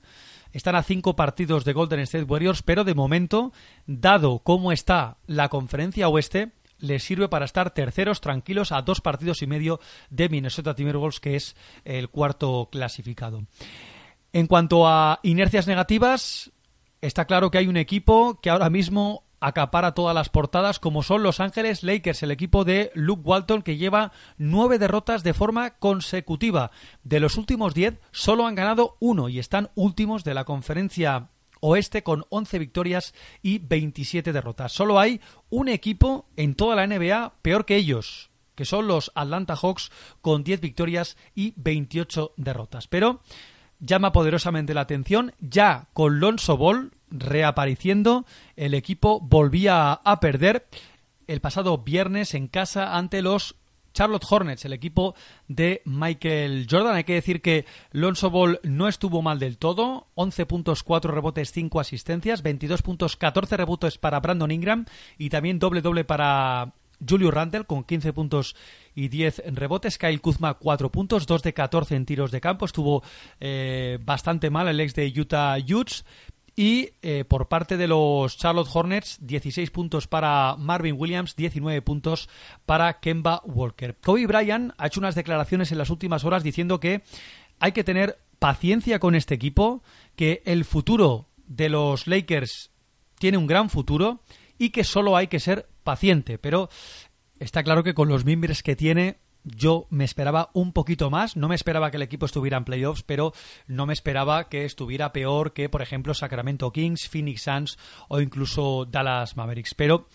Están a cinco partidos de Golden State Warriors, pero de momento, dado cómo está la conferencia oeste, les sirve para estar terceros tranquilos a dos partidos y medio de Minnesota Timberwolves, que es el cuarto clasificado. En cuanto a inercias negativas, está claro que hay un equipo que ahora mismo acapara todas las portadas, como son Los Ángeles Lakers, el equipo de Luke Walton, que lleva nueve derrotas de forma consecutiva. De los últimos diez, solo han ganado uno y están últimos de la conferencia oeste con 11 victorias y 27 derrotas. Solo hay un equipo en toda la NBA peor que ellos, que son los Atlanta Hawks con 10 victorias y 28 derrotas. Pero llama poderosamente la atención. Ya con Lonzo Ball reapareciendo, el equipo volvía a perder el pasado viernes en casa ante los Charlotte Hornets, el equipo de Michael Jordan. Hay que decir que Lonzo Ball no estuvo mal del todo. 11 puntos, 4 rebotes, 5 asistencias. 22 puntos, 14 rebotes para Brandon Ingram. Y también doble doble para Julio Randle con 15 puntos y 10 rebotes. Kyle Kuzma 4 puntos, 2 de 14 en tiros de campo. Estuvo eh, bastante mal el ex de Utah Utes. Y eh, por parte de los Charlotte Hornets, 16 puntos para Marvin Williams, 19 puntos para Kemba Walker. Kobe Bryant ha hecho unas declaraciones en las últimas horas diciendo que hay que tener paciencia con este equipo, que el futuro de los Lakers tiene un gran futuro y que solo hay que ser paciente, pero está claro que con los mimbres que tiene yo me esperaba un poquito más, no me esperaba que el equipo estuviera en playoffs, pero no me esperaba que estuviera peor que, por ejemplo, Sacramento Kings, Phoenix Suns o incluso Dallas Mavericks. Pero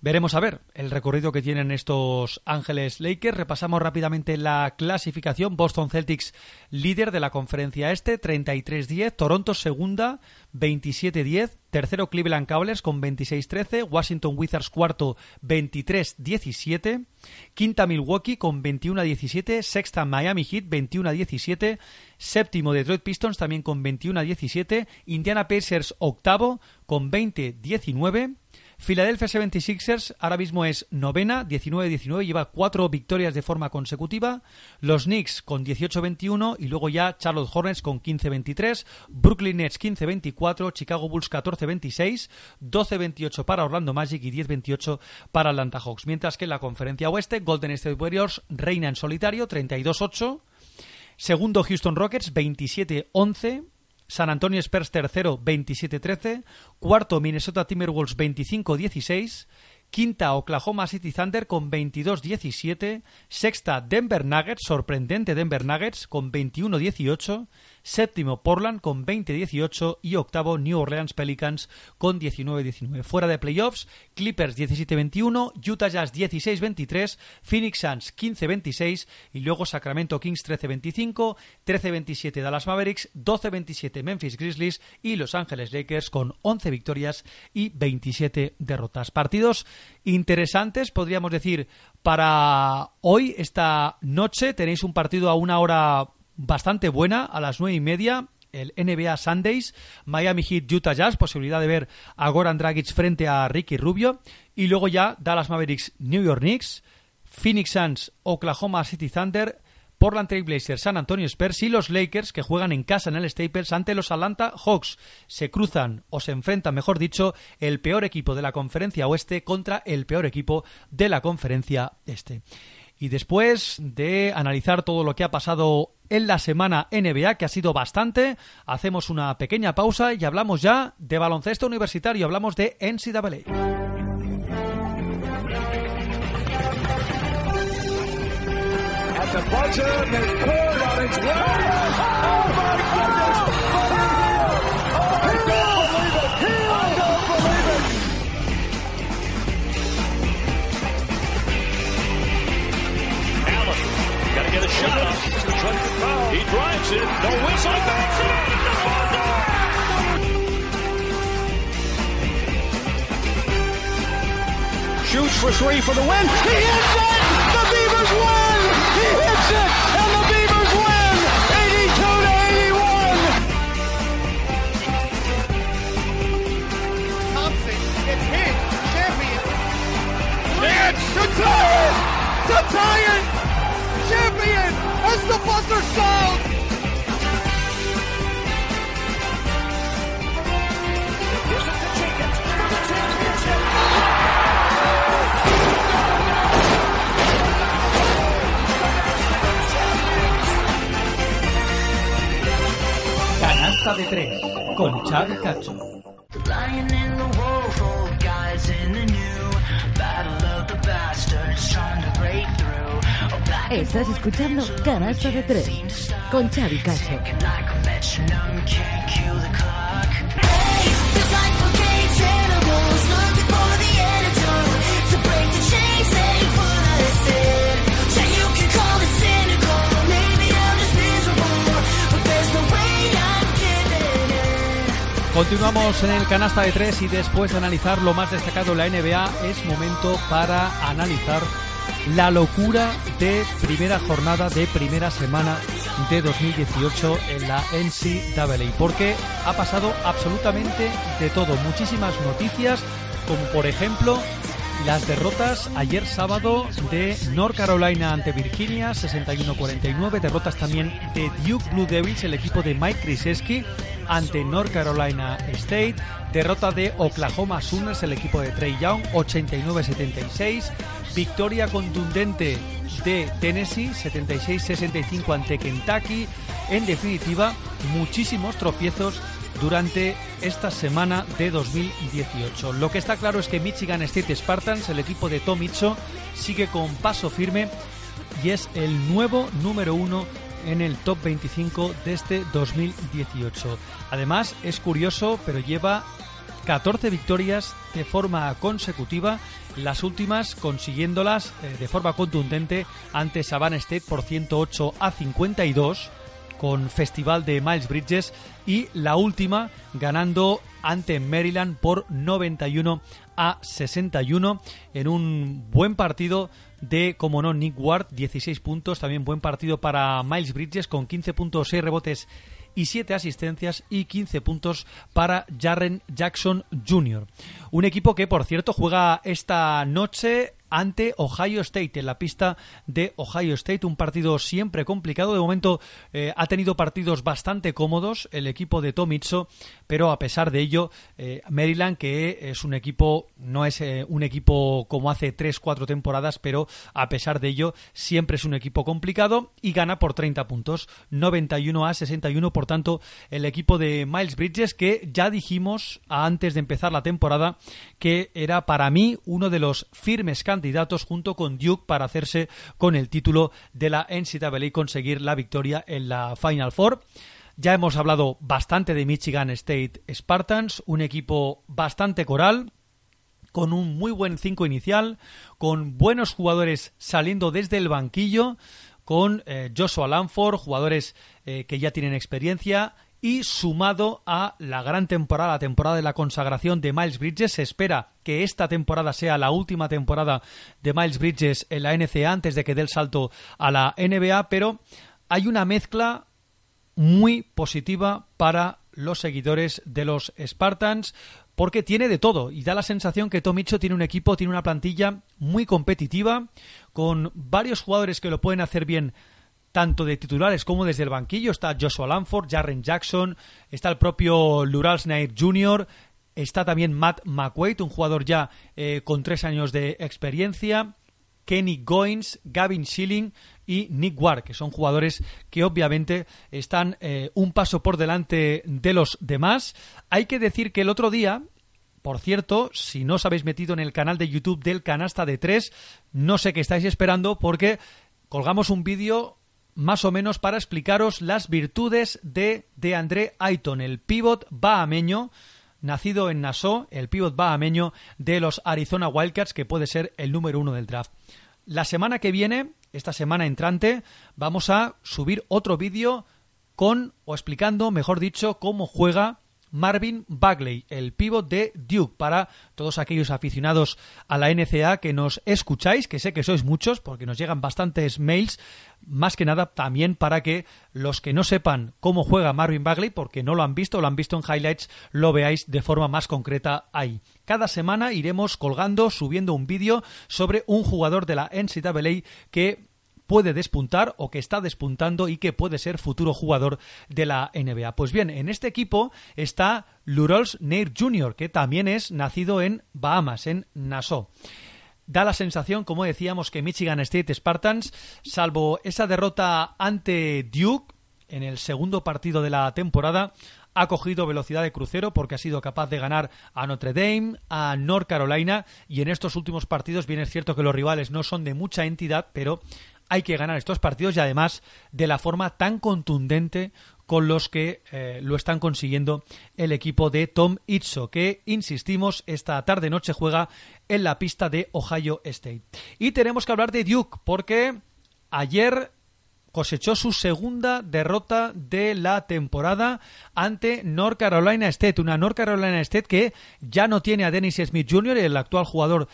Veremos a ver el recorrido que tienen estos Ángeles Lakers. Repasamos rápidamente la clasificación. Boston Celtics líder de la conferencia este, 33-10. Toronto segunda, 27-10. Tercero Cleveland Cavaliers con 26-13. Washington Wizards cuarto, 23-17. Quinta Milwaukee con 21-17. Sexta Miami Heat, 21-17. Séptimo Detroit Pistons también con 21-17. Indiana Pacers octavo con 20-19. Philadelphia 76ers ahora mismo es novena, 19-19, lleva cuatro victorias de forma consecutiva. Los Knicks con 18-21 y luego ya Charlotte Hornets con 15-23, Brooklyn Nets 15-24, Chicago Bulls 14-26, 12-28 para Orlando Magic y 10-28 para Atlanta Hawks. Mientras que en la conferencia oeste, Golden State Warriors reina en solitario 32-8. Segundo Houston Rockets 27-11. San Antonio Spurs tercero 27-13, cuarto Minnesota Timberwolves 25-16, quinta Oklahoma City Thunder con 22-17, sexta Denver Nuggets, sorprendente Denver Nuggets con 21-18, séptimo Portland con 20-18 y octavo New Orleans Pelicans con 19-19. Fuera de playoffs, Clippers 17-21, Utah Jazz 16-23, Phoenix Suns 15-26 y luego Sacramento Kings 13-25, 13-27 Dallas Mavericks, 12-27 Memphis Grizzlies y Los Ángeles Lakers con 11 victorias y 27 derrotas. Partidos interesantes, podríamos decir, para hoy, esta noche, tenéis un partido a una hora bastante buena a las nueve y media el NBA Sundays, Miami Heat, Utah Jazz, posibilidad de ver a Goran Dragic frente a Ricky Rubio, y luego ya Dallas Mavericks, New York Knicks, Phoenix Suns, Oklahoma City Thunder, Portland Trail Blazers, San Antonio Spurs y los Lakers que juegan en casa en el Staples ante los Atlanta Hawks. Se cruzan o se enfrentan, mejor dicho, el peor equipo de la conferencia oeste contra el peor equipo de la conferencia este. Y después de analizar todo lo que ha pasado en la semana NBA, que ha sido bastante, hacemos una pequeña pausa y hablamos ya de baloncesto universitario, hablamos de NCAA. the buzzer and they pulled on its way. Oh, my goodness! Oh, I don't believe it! I don't believe it! Allen, got to get a shot up. He drives it. The whistle. Banks it in. The buzzer! Shoots for three for the win. He hits it! The Beavers win! He hits it! And the Beavers win! 82 to 81! Thompson gets his champion. It's to tie it! To tie it! Champion as the buzzer sounds! Canasta de tres con Xavi Cacho. Miserable, but there's no way I'm giving in. Continuamos en el canasta de tres y después de analizar lo más destacado de la NBA es momento para analizar la locura de primera jornada de primera semana de 2018 en la NCAA porque ha pasado absolutamente de todo, muchísimas noticias como por ejemplo las derrotas ayer sábado de North Carolina ante Virginia 61-49, derrotas también de Duke Blue Devils, el equipo de Mike Krzyzewski ante North Carolina State, derrota de Oklahoma Sooners, el equipo de Trey Young 89-76, victoria contundente de Tennessee 76-65 ante Kentucky, en definitiva muchísimos tropiezos durante esta semana de 2018. Lo que está claro es que Michigan State Spartans, el equipo de Tom Izzo, sigue con paso firme y es el nuevo número uno en el top 25 de este 2018. Además, es curioso, pero lleva 14 victorias de forma consecutiva, las últimas consiguiéndolas eh, de forma contundente ante Savannah State por 108 a 52 con Festival de Miles Bridges y la última ganando ante Maryland por 91 a 61 en un buen partido de, como no, Nick Ward, 16 puntos, también buen partido para Miles Bridges con 15 puntos, 6 rebotes y 7 asistencias y 15 puntos para Jarren Jackson Jr. Un equipo que, por cierto, juega esta noche ante Ohio State en la pista de Ohio State, un partido siempre complicado. De momento eh, ha tenido partidos bastante cómodos el equipo de Tom Izzo, pero a pesar de ello, eh, Maryland, que es un equipo, no es eh, un equipo como hace 3-4 temporadas, pero a pesar de ello, siempre es un equipo complicado y gana por 30 puntos, 91 a 61. Por tanto, el equipo de Miles Bridges, que ya dijimos antes de empezar la temporada que era para mí uno de los firmes candidatos junto con Duke para hacerse con el título de la NCAA y conseguir la victoria en la Final Four. Ya hemos hablado bastante de Michigan State Spartans, un equipo bastante coral, con un muy buen 5 inicial, con buenos jugadores saliendo desde el banquillo, con eh, Joshua Lanford, jugadores eh, que ya tienen experiencia, y sumado a la gran temporada, la temporada de la consagración de Miles Bridges, se espera que esta temporada sea la última temporada de Miles Bridges en la NCA antes de que dé el salto a la NBA, pero hay una mezcla muy positiva para los seguidores de los Spartans porque tiene de todo y da la sensación que Tomicho tiene un equipo, tiene una plantilla muy competitiva con varios jugadores que lo pueden hacer bien tanto de titulares como desde el banquillo. Está Joshua Lanford, Jarren Jackson, está el propio Lural Snair Jr., está también Matt McQuaid, un jugador ya eh, con tres años de experiencia, Kenny Goins, Gavin Schilling y Nick Ward, que son jugadores que obviamente están eh, un paso por delante de los demás. Hay que decir que el otro día, por cierto, si no os habéis metido en el canal de YouTube del Canasta de Tres, no sé qué estáis esperando porque colgamos un vídeo más o menos para explicaros las virtudes de, de André Ayton, el pívot bahameño, nacido en Nassau, el pívot bahameño de los Arizona Wildcats, que puede ser el número uno del draft. La semana que viene, esta semana entrante, vamos a subir otro vídeo con, o explicando, mejor dicho, cómo juega Marvin Bagley, el pívot de Duke, para todos aquellos aficionados a la NCA que nos escucháis, que sé que sois muchos, porque nos llegan bastantes mails, más que nada también para que los que no sepan cómo juega Marvin Bagley, porque no lo han visto, lo han visto en highlights, lo veáis de forma más concreta ahí. Cada semana iremos colgando, subiendo un vídeo sobre un jugador de la NCAA que puede despuntar o que está despuntando y que puede ser futuro jugador de la NBA. Pues bien, en este equipo está Lurols Nair Jr., que también es nacido en Bahamas, en Nassau. Da la sensación, como decíamos, que Michigan State Spartans, salvo esa derrota ante Duke en el segundo partido de la temporada, ha cogido velocidad de crucero porque ha sido capaz de ganar a Notre Dame, a North Carolina y en estos últimos partidos bien es cierto que los rivales no son de mucha entidad, pero hay que ganar estos partidos y además de la forma tan contundente con los que eh, lo están consiguiendo el equipo de Tom Izzo, que, insistimos, esta tarde-noche juega en la pista de Ohio State. Y tenemos que hablar de Duke, porque ayer cosechó su segunda derrota de la temporada ante North Carolina State, una North Carolina State que ya no tiene a Dennis Smith Jr., el actual jugador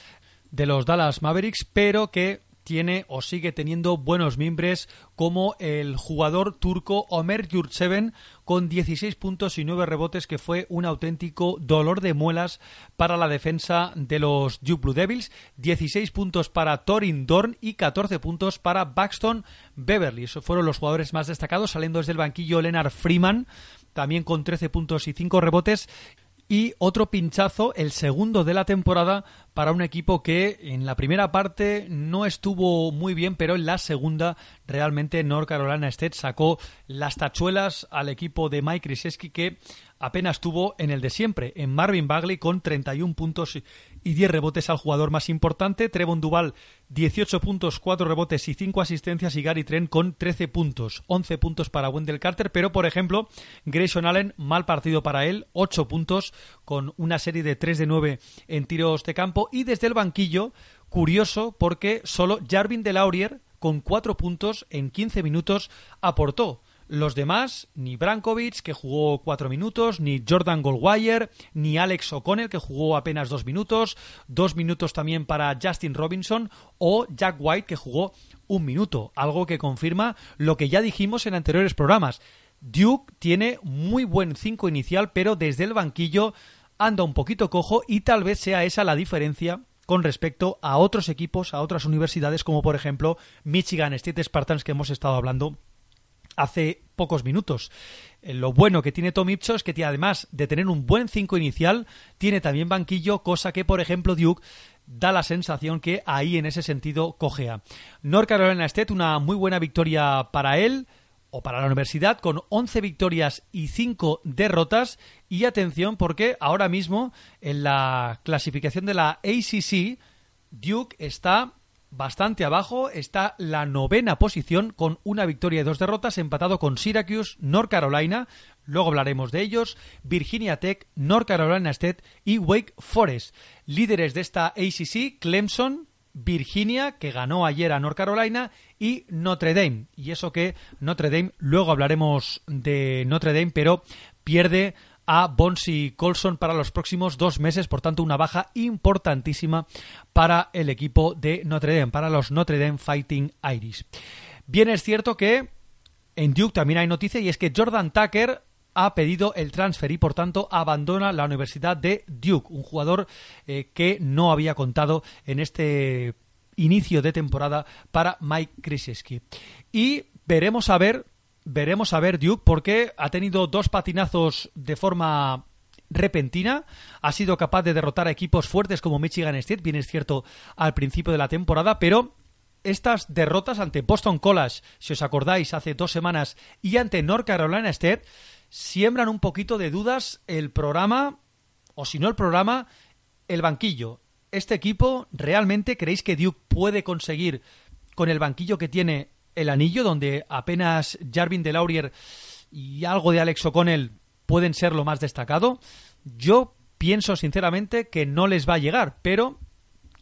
de los Dallas Mavericks, pero que tiene o sigue teniendo buenos mimbres como el jugador turco Omer Yurtseven con 16 puntos y 9 rebotes que fue un auténtico dolor de muelas para la defensa de los Duke Blue Devils, 16 puntos para Torin Dorn y 14 puntos para Baxton Beverly. Esos fueron los jugadores más destacados saliendo desde el banquillo Leonard Freeman también con 13 puntos y 5 rebotes y otro pinchazo, el segundo de la temporada, para un equipo que en la primera parte no estuvo muy bien, pero en la segunda realmente North Carolina State sacó las tachuelas al equipo de Mike Krzyzewski que apenas tuvo en el de siempre, en Marvin Bagley con 31 puntos y 10 rebotes al jugador más importante, Trevon Duval 18 puntos, 4 rebotes y 5 asistencias. Y Gary Trent con 13 puntos, 11 puntos para Wendell Carter, pero por ejemplo, Grayson Allen, mal partido para él, 8 puntos con una serie de 3 de 9 en tiros de campo. Y desde el banquillo, curioso porque solo Jarvin Delaurier con 4 puntos en 15 minutos aportó. Los demás, ni Brankovic, que jugó cuatro minutos, ni Jordan Goldwire, ni Alex O'Connell, que jugó apenas dos minutos, dos minutos también para Justin Robinson, o Jack White, que jugó un minuto, algo que confirma lo que ya dijimos en anteriores programas. Duke tiene muy buen 5 inicial, pero desde el banquillo anda un poquito cojo y tal vez sea esa la diferencia con respecto a otros equipos, a otras universidades, como por ejemplo Michigan State Spartans que hemos estado hablando hace pocos minutos. Eh, Lo bueno que tiene Tom Ipsos es que tiene, además de tener un buen 5 inicial, tiene también banquillo, cosa que, por ejemplo, Duke da la sensación que ahí en ese sentido cojea. North Carolina State, una muy buena victoria para él o para la universidad con 11 victorias y 5 derrotas y atención porque ahora mismo en la clasificación de la ACC Duke está bastante abajo, está la novena posición con una victoria y dos derrotas, empatado con Syracuse, North Carolina, luego hablaremos de ellos, Virginia Tech, North Carolina State y Wake Forest. Líderes de esta ACC, Clemson, Virginia, que ganó ayer a North Carolina, y Notre Dame. Y eso que Notre Dame, luego hablaremos de Notre Dame, pero pierde a Bonsi Colson para los próximos dos meses, por tanto una baja importantísima para el equipo de Notre Dame, para los Notre Dame Fighting Irish. Bien es cierto que en Duke también hay noticia y es que Jordan Tucker ha pedido el transfer y por tanto abandona la Universidad de Duke, un jugador eh, que no había contado en este inicio de temporada para Mike Krzyzewski. Y veremos a ver veremos a ver Duke porque ha tenido dos patinazos de forma repentina, ha sido capaz de derrotar a equipos fuertes como Michigan State, bien es cierto al principio de la temporada, pero estas derrotas ante Boston College, si os acordáis, hace dos semanas, y ante North Carolina State, siembran un poquito de dudas el programa, o si no el programa, el banquillo. Este equipo, ¿realmente creéis que Duke puede conseguir con el banquillo que tiene el anillo, donde apenas Jarvin de Laurier y algo de Alex O'Connell pueden ser lo más destacado. Yo pienso sinceramente que no les va a llegar, pero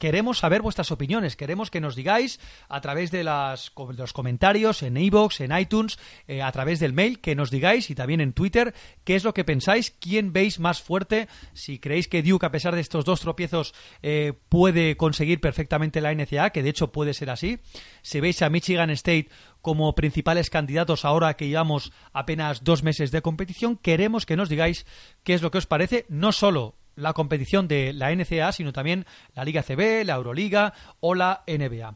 queremos saber vuestras opiniones, queremos que nos digáis a través de, las, los comentarios en iVoox, en iTunes, eh, a través del mail, que nos digáis y también en Twitter qué es lo que pensáis, quién veis más fuerte, si creéis que Duke a pesar de estos dos tropiezos eh, puede conseguir perfectamente la NCA, que de hecho puede ser así, si veis a Michigan State como principales candidatos ahora que llevamos apenas dos meses de competición, queremos que nos digáis qué es lo que os parece, no solo la competición de la NCAA, sino también la Liga CB, la Euroliga o la NBA.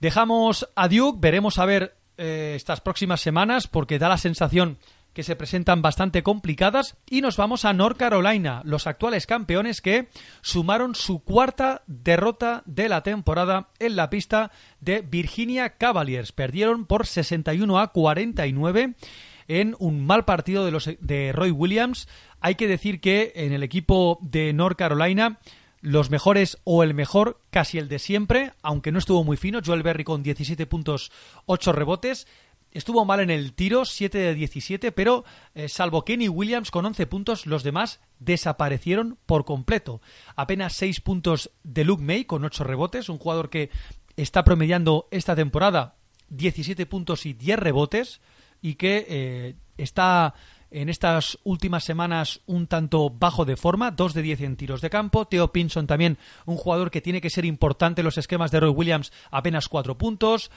Dejamos a Duke, veremos a ver eh, estas próximas semanas, porque da la sensación que se presentan bastante complicadas y nos vamos a North Carolina, los actuales campeones que sumaron su cuarta derrota de la temporada en la pista de Virginia Cavaliers. Perdieron por 61 a 49 en un mal partido de, los, de Roy Williams. Hay que decir que en el equipo de North Carolina los mejores o el mejor, casi el de siempre, aunque no estuvo muy fino, Joel Berry con 17 puntos, 8 rebotes. Estuvo mal en el tiro, 7 de 17, pero eh, salvo Kenny Williams con 11 puntos, los demás desaparecieron por completo. Apenas 6 puntos de Luke May con 8 rebotes, un jugador que está promediando esta temporada 17 puntos y 10 rebotes y que eh, está en estas últimas semanas un tanto bajo de forma, 2 de 10 en tiros de campo. Theo Pinson también, un jugador que tiene que ser importante en los esquemas de Roy Williams, apenas 4 puntos.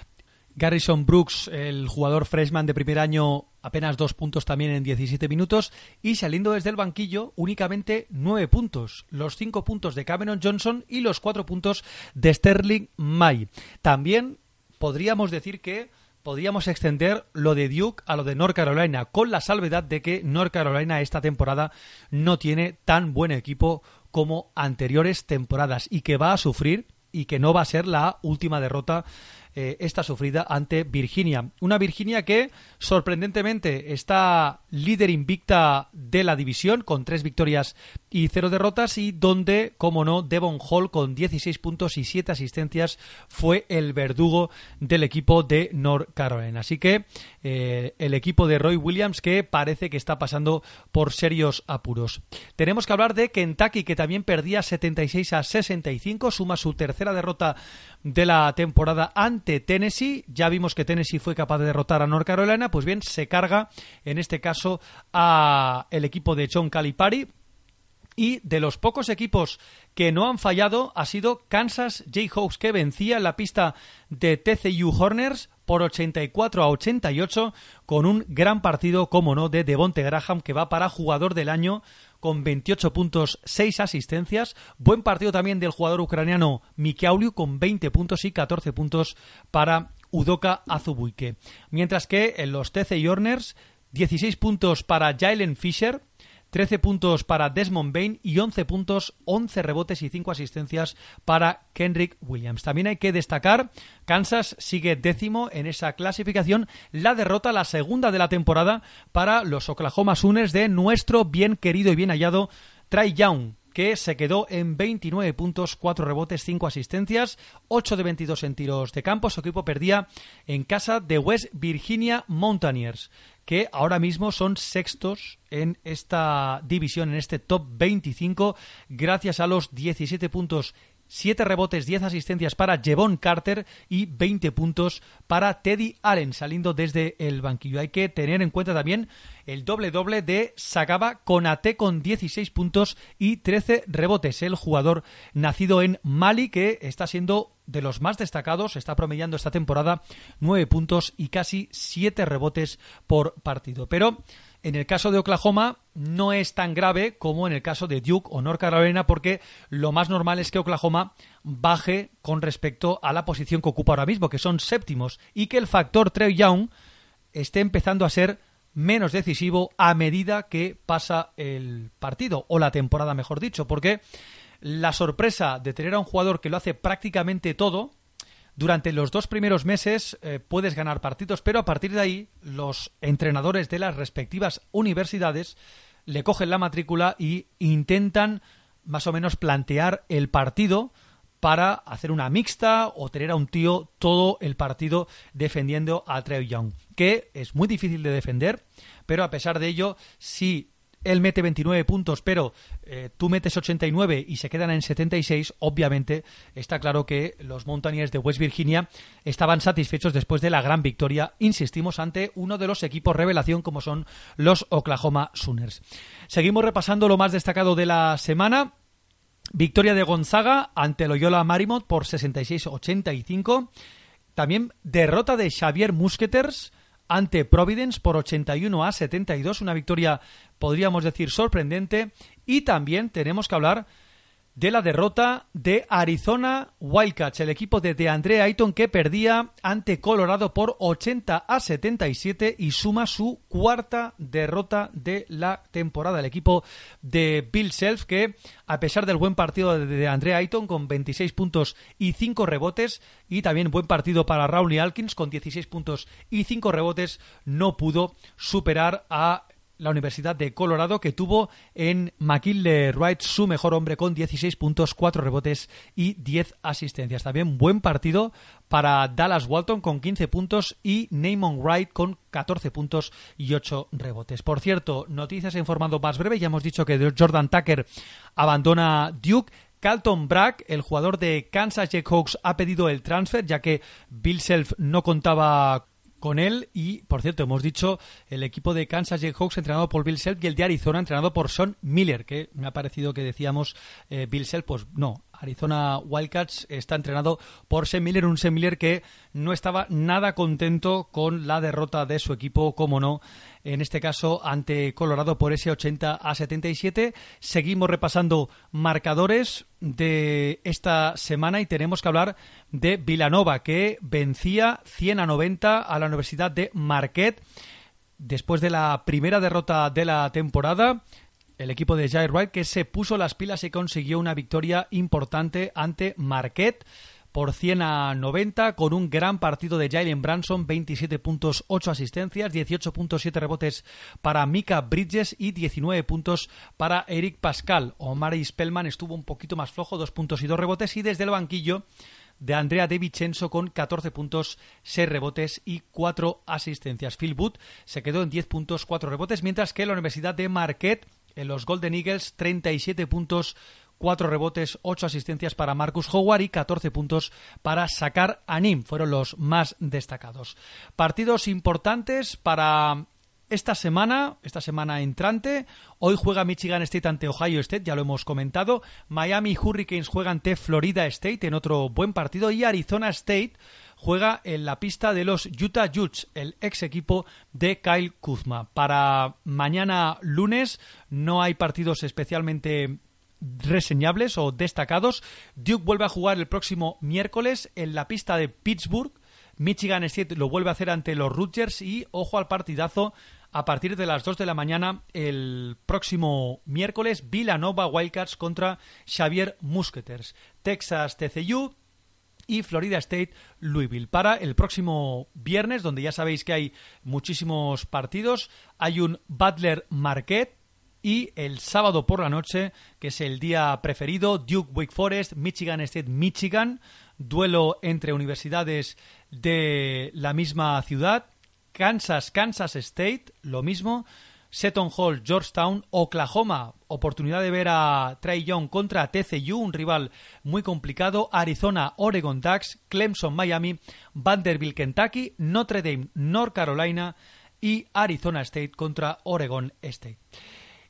Garrison Brooks, el jugador freshman de primer año, apenas 2 puntos también en 17 minutos. Y saliendo desde el banquillo, únicamente 9 puntos. Los 5 puntos de Cameron Johnson y los 4 puntos de Sterling May. También podríamos decir que podríamos extender lo de Duke a lo de North Carolina, con la salvedad de que North Carolina esta temporada no tiene tan buen equipo como anteriores temporadas y que va a sufrir y que no va a ser la última derrota eh, esta sufrida ante Virginia. Una Virginia que sorprendentemente está líder invicta de la división con tres victorias y cero derrotas y donde, como no, Devon Hall con 16 puntos y 7 asistencias fue el verdugo del equipo de North Carolina. Así que eh, el equipo de Roy Williams que parece que está pasando por serios apuros. Tenemos que hablar de Kentucky que también perdía 76 a 65, suma su tercera derrota de la temporada ante Tennessee. Ya vimos que Tennessee fue capaz de derrotar a North Carolina, pues bien, se carga en este caso a el equipo de John Calipari y de los pocos equipos que no han fallado ha sido Kansas Jayhawks que vencía en la pista de TCU Horners por 84 a 88 con un gran partido, como no, de Devonte Graham que va para jugador del año con 28 puntos, 6 asistencias. Buen partido también del jugador ucraniano Mikauliu con 20 puntos y 14 puntos para Udoka Azubuike. Mientras que en los TCU Horners 16 puntos para Jalen Fisher, 13 puntos para Desmond Bain y 11 puntos, 11 rebotes y 5 asistencias para Kendrick Williams. También hay que destacar, Kansas sigue décimo en esa clasificación, la derrota, la segunda de la temporada para los Oklahoma Sooners de nuestro bien querido y bien hallado Trey Young que se quedó en 29 puntos, 4 rebotes, 5 asistencias, 8 de 22 en tiros de campo. Su equipo perdía en casa de West Virginia Mountaineers que ahora mismo son sextos en esta división, en este top 25, gracias a los 17 puntos 7 rebotes, 10 asistencias para Jevon Carter y 20 puntos para Teddy Allen saliendo desde el banquillo. Hay que tener en cuenta también el doble doble de Sagaba Conate con 16 puntos y 13 rebotes. El jugador nacido en Mali que está siendo de los más destacados, está promediando esta temporada 9 puntos y casi 7 rebotes por partido. Pero en el caso de Oklahoma no es tan grave como en el caso de Duke o North Carolina porque lo más normal es que Oklahoma baje con respecto a la posición que ocupa ahora mismo, que son séptimos, y que el factor Trey Young esté empezando a ser menos decisivo a medida que pasa el partido o la temporada, mejor dicho, porque la sorpresa de tener a un jugador que lo hace prácticamente todo, durante los dos primeros meses eh, puedes ganar partidos, pero a partir de ahí los entrenadores de las respectivas universidades le cogen la matrícula y intentan más o menos plantear el partido para hacer una mixta o tener a un tío todo el partido defendiendo a Trey Young, que es muy difícil de defender, pero a pesar de ello, si él mete 29 puntos, pero eh, tú metes 89 y se quedan en 76, obviamente está claro que los Mountaineers de West Virginia estaban satisfechos después de la gran victoria, insistimos, ante uno de los equipos revelación como son los Oklahoma Sooners. Seguimos repasando lo más destacado de la semana. Victoria de Gonzaga ante Loyola Marymount por 66-85. También derrota de Xavier Musqueters ante Providence por 81 a 72, una victoria podríamos decir sorprendente. Y también tenemos que hablar de la derrota de Arizona Wildcats, el equipo de DeAndre Ayton que perdía ante Colorado por 80 a 77 y suma su cuarta derrota de la temporada. El equipo de Bill Self que a pesar del buen partido de DeAndre Ayton con 26 puntos y 5 rebotes y también buen partido para Ronnie Alkins con 16 puntos y 5 rebotes no pudo superar a la Universidad de Colorado, que tuvo en McKinley Wright su mejor hombre con 16 puntos, 4 rebotes y 10 asistencias. También buen partido para Dallas Walton con 15 puntos y Namon Wright con 14 puntos y 8 rebotes. Por cierto, noticias informando más breve, ya hemos dicho que Jordan Tucker abandona Duke. Carlton Bragg, el jugador de Kansas Jayhawks, ha pedido el transfer ya que Bill Self no contaba con él y, por cierto, hemos dicho el equipo de Kansas Jayhawks entrenado por Bill Self y el de Arizona entrenado por Sean Miller, que me ha parecido que decíamos eh, Bill Self, pues no, Arizona Wildcats está entrenado por Miller, un Miller que no estaba nada contento con la derrota de su equipo, como no, en este caso ante Colorado por ese 80 a 77. Seguimos repasando marcadores de esta semana y tenemos que hablar de Villanova que vencía 100 a 90 a la Universidad de Marquette después de la primera derrota de la temporada. El equipo de Jair Wright que se puso las pilas y consiguió una victoria importante ante Marquette por 100 a 90 con un gran partido de Jalen Branson, 27 puntos, 8 asistencias, 18.7 rebotes para Mika Bridges y 19 puntos para Eric Pascal. Omar Spellman estuvo un poquito más flojo, 2 puntos y 2 rebotes y desde el banquillo de Andrea De Vincenzo con 14 puntos, 6 rebotes y 4 asistencias. Phil Booth se quedó en 10 puntos, 4 rebotes, mientras que la Universidad de Marquette, en los Golden Eagles, 37 puntos, 4 rebotes, 8 asistencias para Marcus Howard y 14 puntos para sacar a Nim. Fueron los más destacados. Partidos importantes para esta semana, esta semana entrante, hoy juega Michigan State ante Ohio State, ya lo hemos comentado. Miami Hurricanes juega ante Florida State en otro buen partido y Arizona State juega en la pista de los Utah Jutes, el ex equipo de Kyle Kuzma. Para mañana lunes no hay partidos especialmente reseñables o destacados. Duke vuelve a jugar el próximo miércoles en la pista de Pittsburgh. Michigan State lo vuelve a hacer ante los Rutgers y ojo al partidazo a partir de las 2 de la mañana el próximo miércoles Villanova Wildcats contra Xavier Musketeers. Texas TCU y Florida State Louisville. Para el próximo viernes, donde ya sabéis que hay muchísimos partidos, hay un Butler Marquette y el sábado por la noche, que es el día preferido, Duke Wake Forest, Michigan State Michigan, duelo entre universidades de la misma ciudad, Kansas Kansas State, lo mismo, Seton Hall, Georgetown, Oklahoma, oportunidad de ver a Trey Young contra TCU, un rival muy complicado, Arizona, Oregon Ducks, Clemson, Miami, Vanderbilt, Kentucky, Notre Dame, North Carolina y Arizona State contra Oregon State.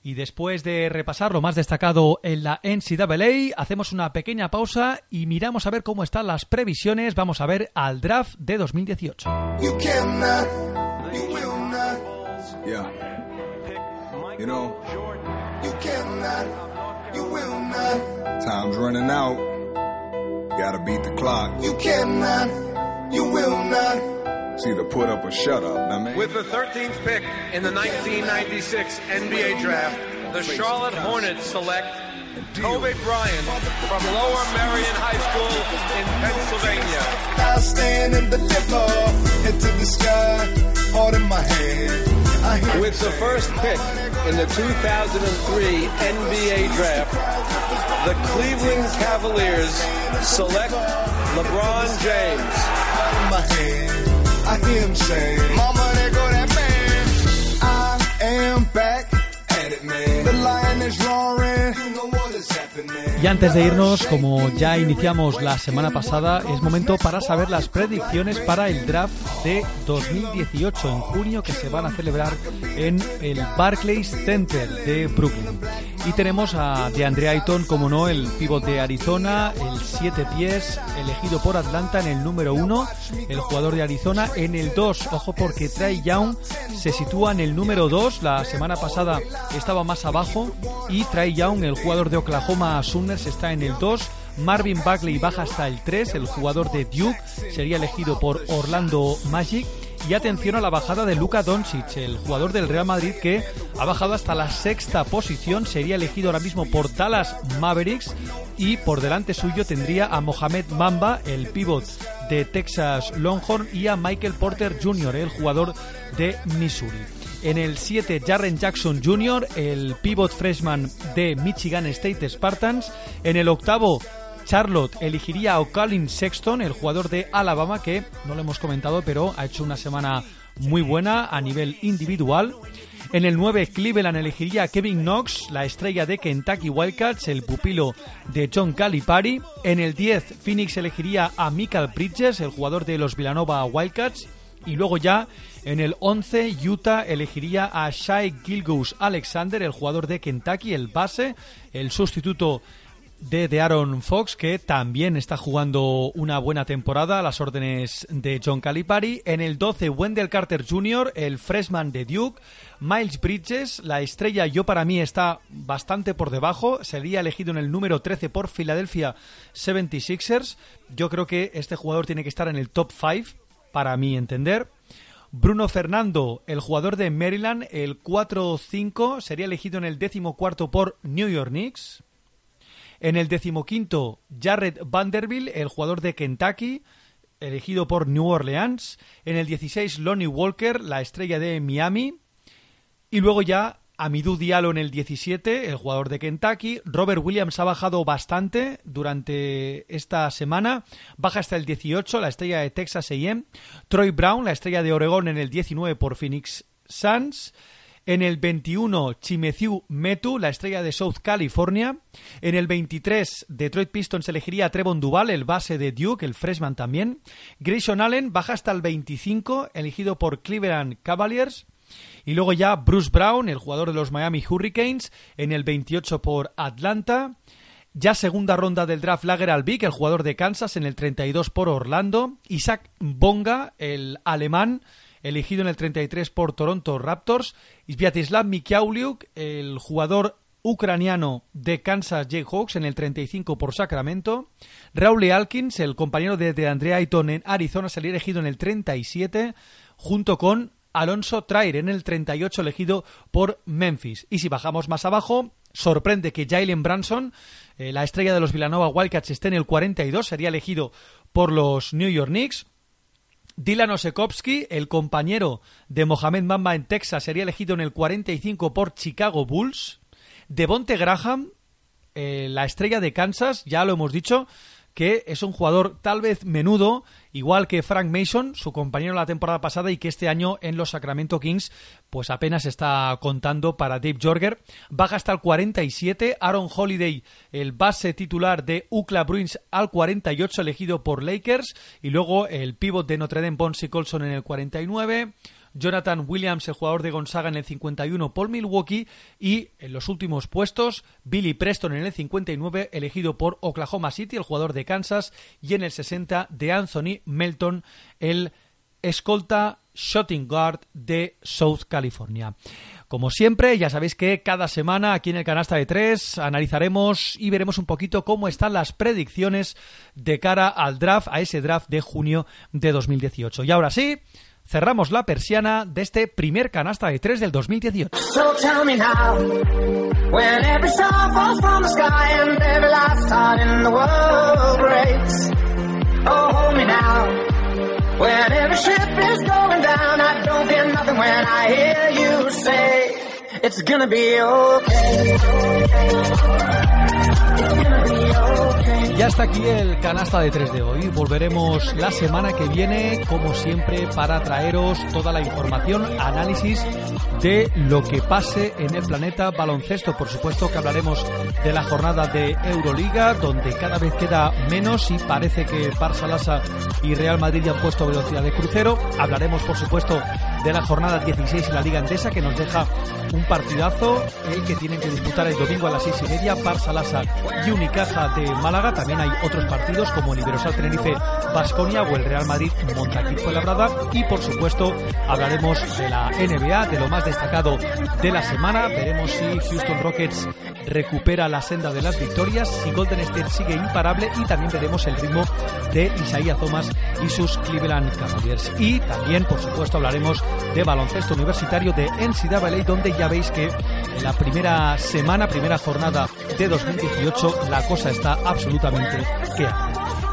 Y después de repasar lo más destacado en la NCAA, hacemos una pequeña pausa y miramos a ver cómo están las previsiones. Vamos a ver al draft de 2018. You cannot, you will not. Yeah. You know, you cannot, you will not. Time's running out. Gotta beat the clock. You cannot, you will not. It's either put up or shut up. Now, man. With the 13th pick in the 1996 NBA Draft, the Charlotte Hornets select Kobe Bryant from Lower Merion High School in Pennsylvania. I stand and deliver, head to the sky, heart in my hand. With the first pick in the 2003 NBA Draft, the Cleveland Cavaliers select LeBron James. I hear him say, Mama, there go that man. I am back at it, man. The lion is roaring. Y antes de irnos, como ya iniciamos la semana pasada, es momento para saber las predicciones para el draft de 2018 en junio que se van a celebrar en el Barclays Center de Brooklyn. Y tenemos a DeAndre Ayton, como no, el pívot de Arizona, el 7 pies, elegido por Atlanta en el número 1, el jugador de Arizona en el 2. Ojo porque Trey Young se sitúa en el número 2, la semana pasada estaba más abajo, y Trey Young, el jugador de Oklahoma Sooners, está en el 2. Marvin Bagley baja hasta el 3, el jugador de Duke sería elegido por Orlando Magic. Y atención a la bajada de Luka Doncic, el jugador del Real Madrid que ha bajado hasta la sexta posición, sería elegido ahora mismo por Dallas Mavericks y por delante suyo tendría a Mohamed Mamba, el pívot de Texas Longhorn, y a Michael Porter Jr., el jugador de Missouri. En el 7, Jarren Jackson Jr., el pivot freshman de Michigan State Spartans. En el octavo, Charlotte elegiría a O'Callin Sexton, el jugador de Alabama, que no lo hemos comentado, pero ha hecho una semana muy buena a nivel individual. En el 9, Cleveland elegiría a Kevin Knox, la estrella de Kentucky Wildcats, el pupilo de John Calipari. En el 10, Phoenix elegiría a Michael Bridges, el jugador de los Villanova Wildcats. Y luego ya en el 11 Utah elegiría a Shai Gilgous Alexander, el jugador de Kentucky, el base, el sustituto de, Aaron Fox, que también está jugando una buena temporada a las órdenes de John Calipari. En el 12 Wendell Carter Jr., el freshman de Duke. Miles Bridges, la estrella yo para mí está bastante por debajo, sería elegido en el número 13 por Philadelphia 76ers. Yo creo que este jugador tiene que estar en el top 5 para mi entender. Bruno Fernando, el jugador de Maryland, el 4-5, sería elegido en el 14 por New York Knicks. En el decimoquinto, Jared Vanderbilt, el jugador de Kentucky, elegido por New Orleans. En el 16, Lonnie Walker, la estrella de Miami. Y luego ya Amidou Diallo en el 17, el jugador de Kentucky. Robert Williams ha bajado bastante durante esta semana. Baja hasta el 18, la estrella de Texas A&M. Troy Brown, la estrella de Oregón en el 19 por Phoenix Suns. En el 21, Chimeziu Metu, la estrella de South California. En el 23, Detroit Pistons elegiría Trevon Duval, el base de Duke, el freshman también. Grayson Allen baja hasta el 25, elegido por Cleveland Cavaliers. Y luego ya Bruce Brown, el jugador de los Miami Hurricanes, en el 28 por Atlanta. Ya segunda ronda del draft Lager Albic, el jugador de Kansas, en el 32 por Orlando. Isaac Bonga, el alemán, elegido en el 33 por Toronto Raptors. Sviatislav Mikiauliuk, el jugador ucraniano de Kansas Jayhawks en el 35 por Sacramento. Raúl Alkins, el compañero de, de Andrea Ayton en Arizona, salió elegido en el 37 junto con Alonso Trair en el 38 elegido por Memphis. Y si bajamos más abajo, sorprende que Jalen Branson, eh, la estrella de los Villanova Wildcats, esté en el 42, sería elegido por los New York Knicks. Dylan Osekovsky, el compañero de Mohamed Mamba en Texas, sería elegido en el 45 por Chicago Bulls. Devonte Graham, eh, la estrella de Kansas, ya lo hemos dicho, que es un jugador tal vez menudo, igual que Frank Mason, su compañero la temporada pasada y que este año en los Sacramento Kings pues apenas está contando para Dave Jorger. Baja hasta el 47, Aaron Holiday, el base titular de UCLA Bruins al 48 elegido por Lakers y luego el pívot de Notre Dame Bonsi Colson en el 49. Jonathan Williams, el jugador de Gonzaga en el 51 por Milwaukee y en los últimos puestos Billy Preston en el 59 elegido por Oklahoma City, el jugador de Kansas y en el 60 de Anthony Melton, el escolta shooting guard de South California. Como siempre, ya sabéis que cada semana aquí en el Canasta de Tres analizaremos y veremos un poquito cómo están las predicciones de cara al draft, a ese draft de junio de 2018. Y ahora sí, cerramos la persiana de este primer canasta de tres del 2018. So tell me now, when every star falls from the sky and every last heart in the world breaks. Oh, hold me now, when every ship is going down, I don't fear nothing when I hear you say, it's gonna be okay. Ya está aquí el canasta de 3 de hoy. Volveremos la semana que viene, como siempre, para traeros toda la información, análisis de lo que pase en el planeta baloncesto. Por supuesto que hablaremos de la jornada de Euroliga, donde cada vez queda menos y parece que Barça Lassa y Real Madrid han puesto velocidad de crucero. Hablaremos, por supuesto, de la jornada 16 en la Liga Endesa, que nos deja un partidazo, el que tienen que disputar el domingo a las 6 y media, Barça Lassa y Unicaja de Málaga. También hay otros partidos como el Iberosal Tenerife Basconia o el Real Madrid Montaquit Fuenlabrada y por supuesto hablaremos de la NBA, de lo más destacado de la semana. Veremos si Houston Rockets recupera la senda de las victorias, si Golden State sigue imparable y también veremos el ritmo de Isaiah Thomas y sus Cleveland Cavaliers. Y también, por supuesto, hablaremos de baloncesto universitario de NCAA, donde ya veis que en la primera semana, primera jornada de 2018, la cosa está absolutamente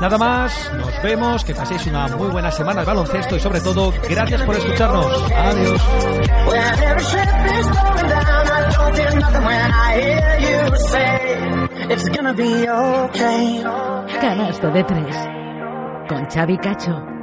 Nada más, nos vemos, que paséis una muy buena semana de baloncesto y sobre todo, gracias por escucharnos. Adiós. Canasta de tres. Con Xavi Cacho.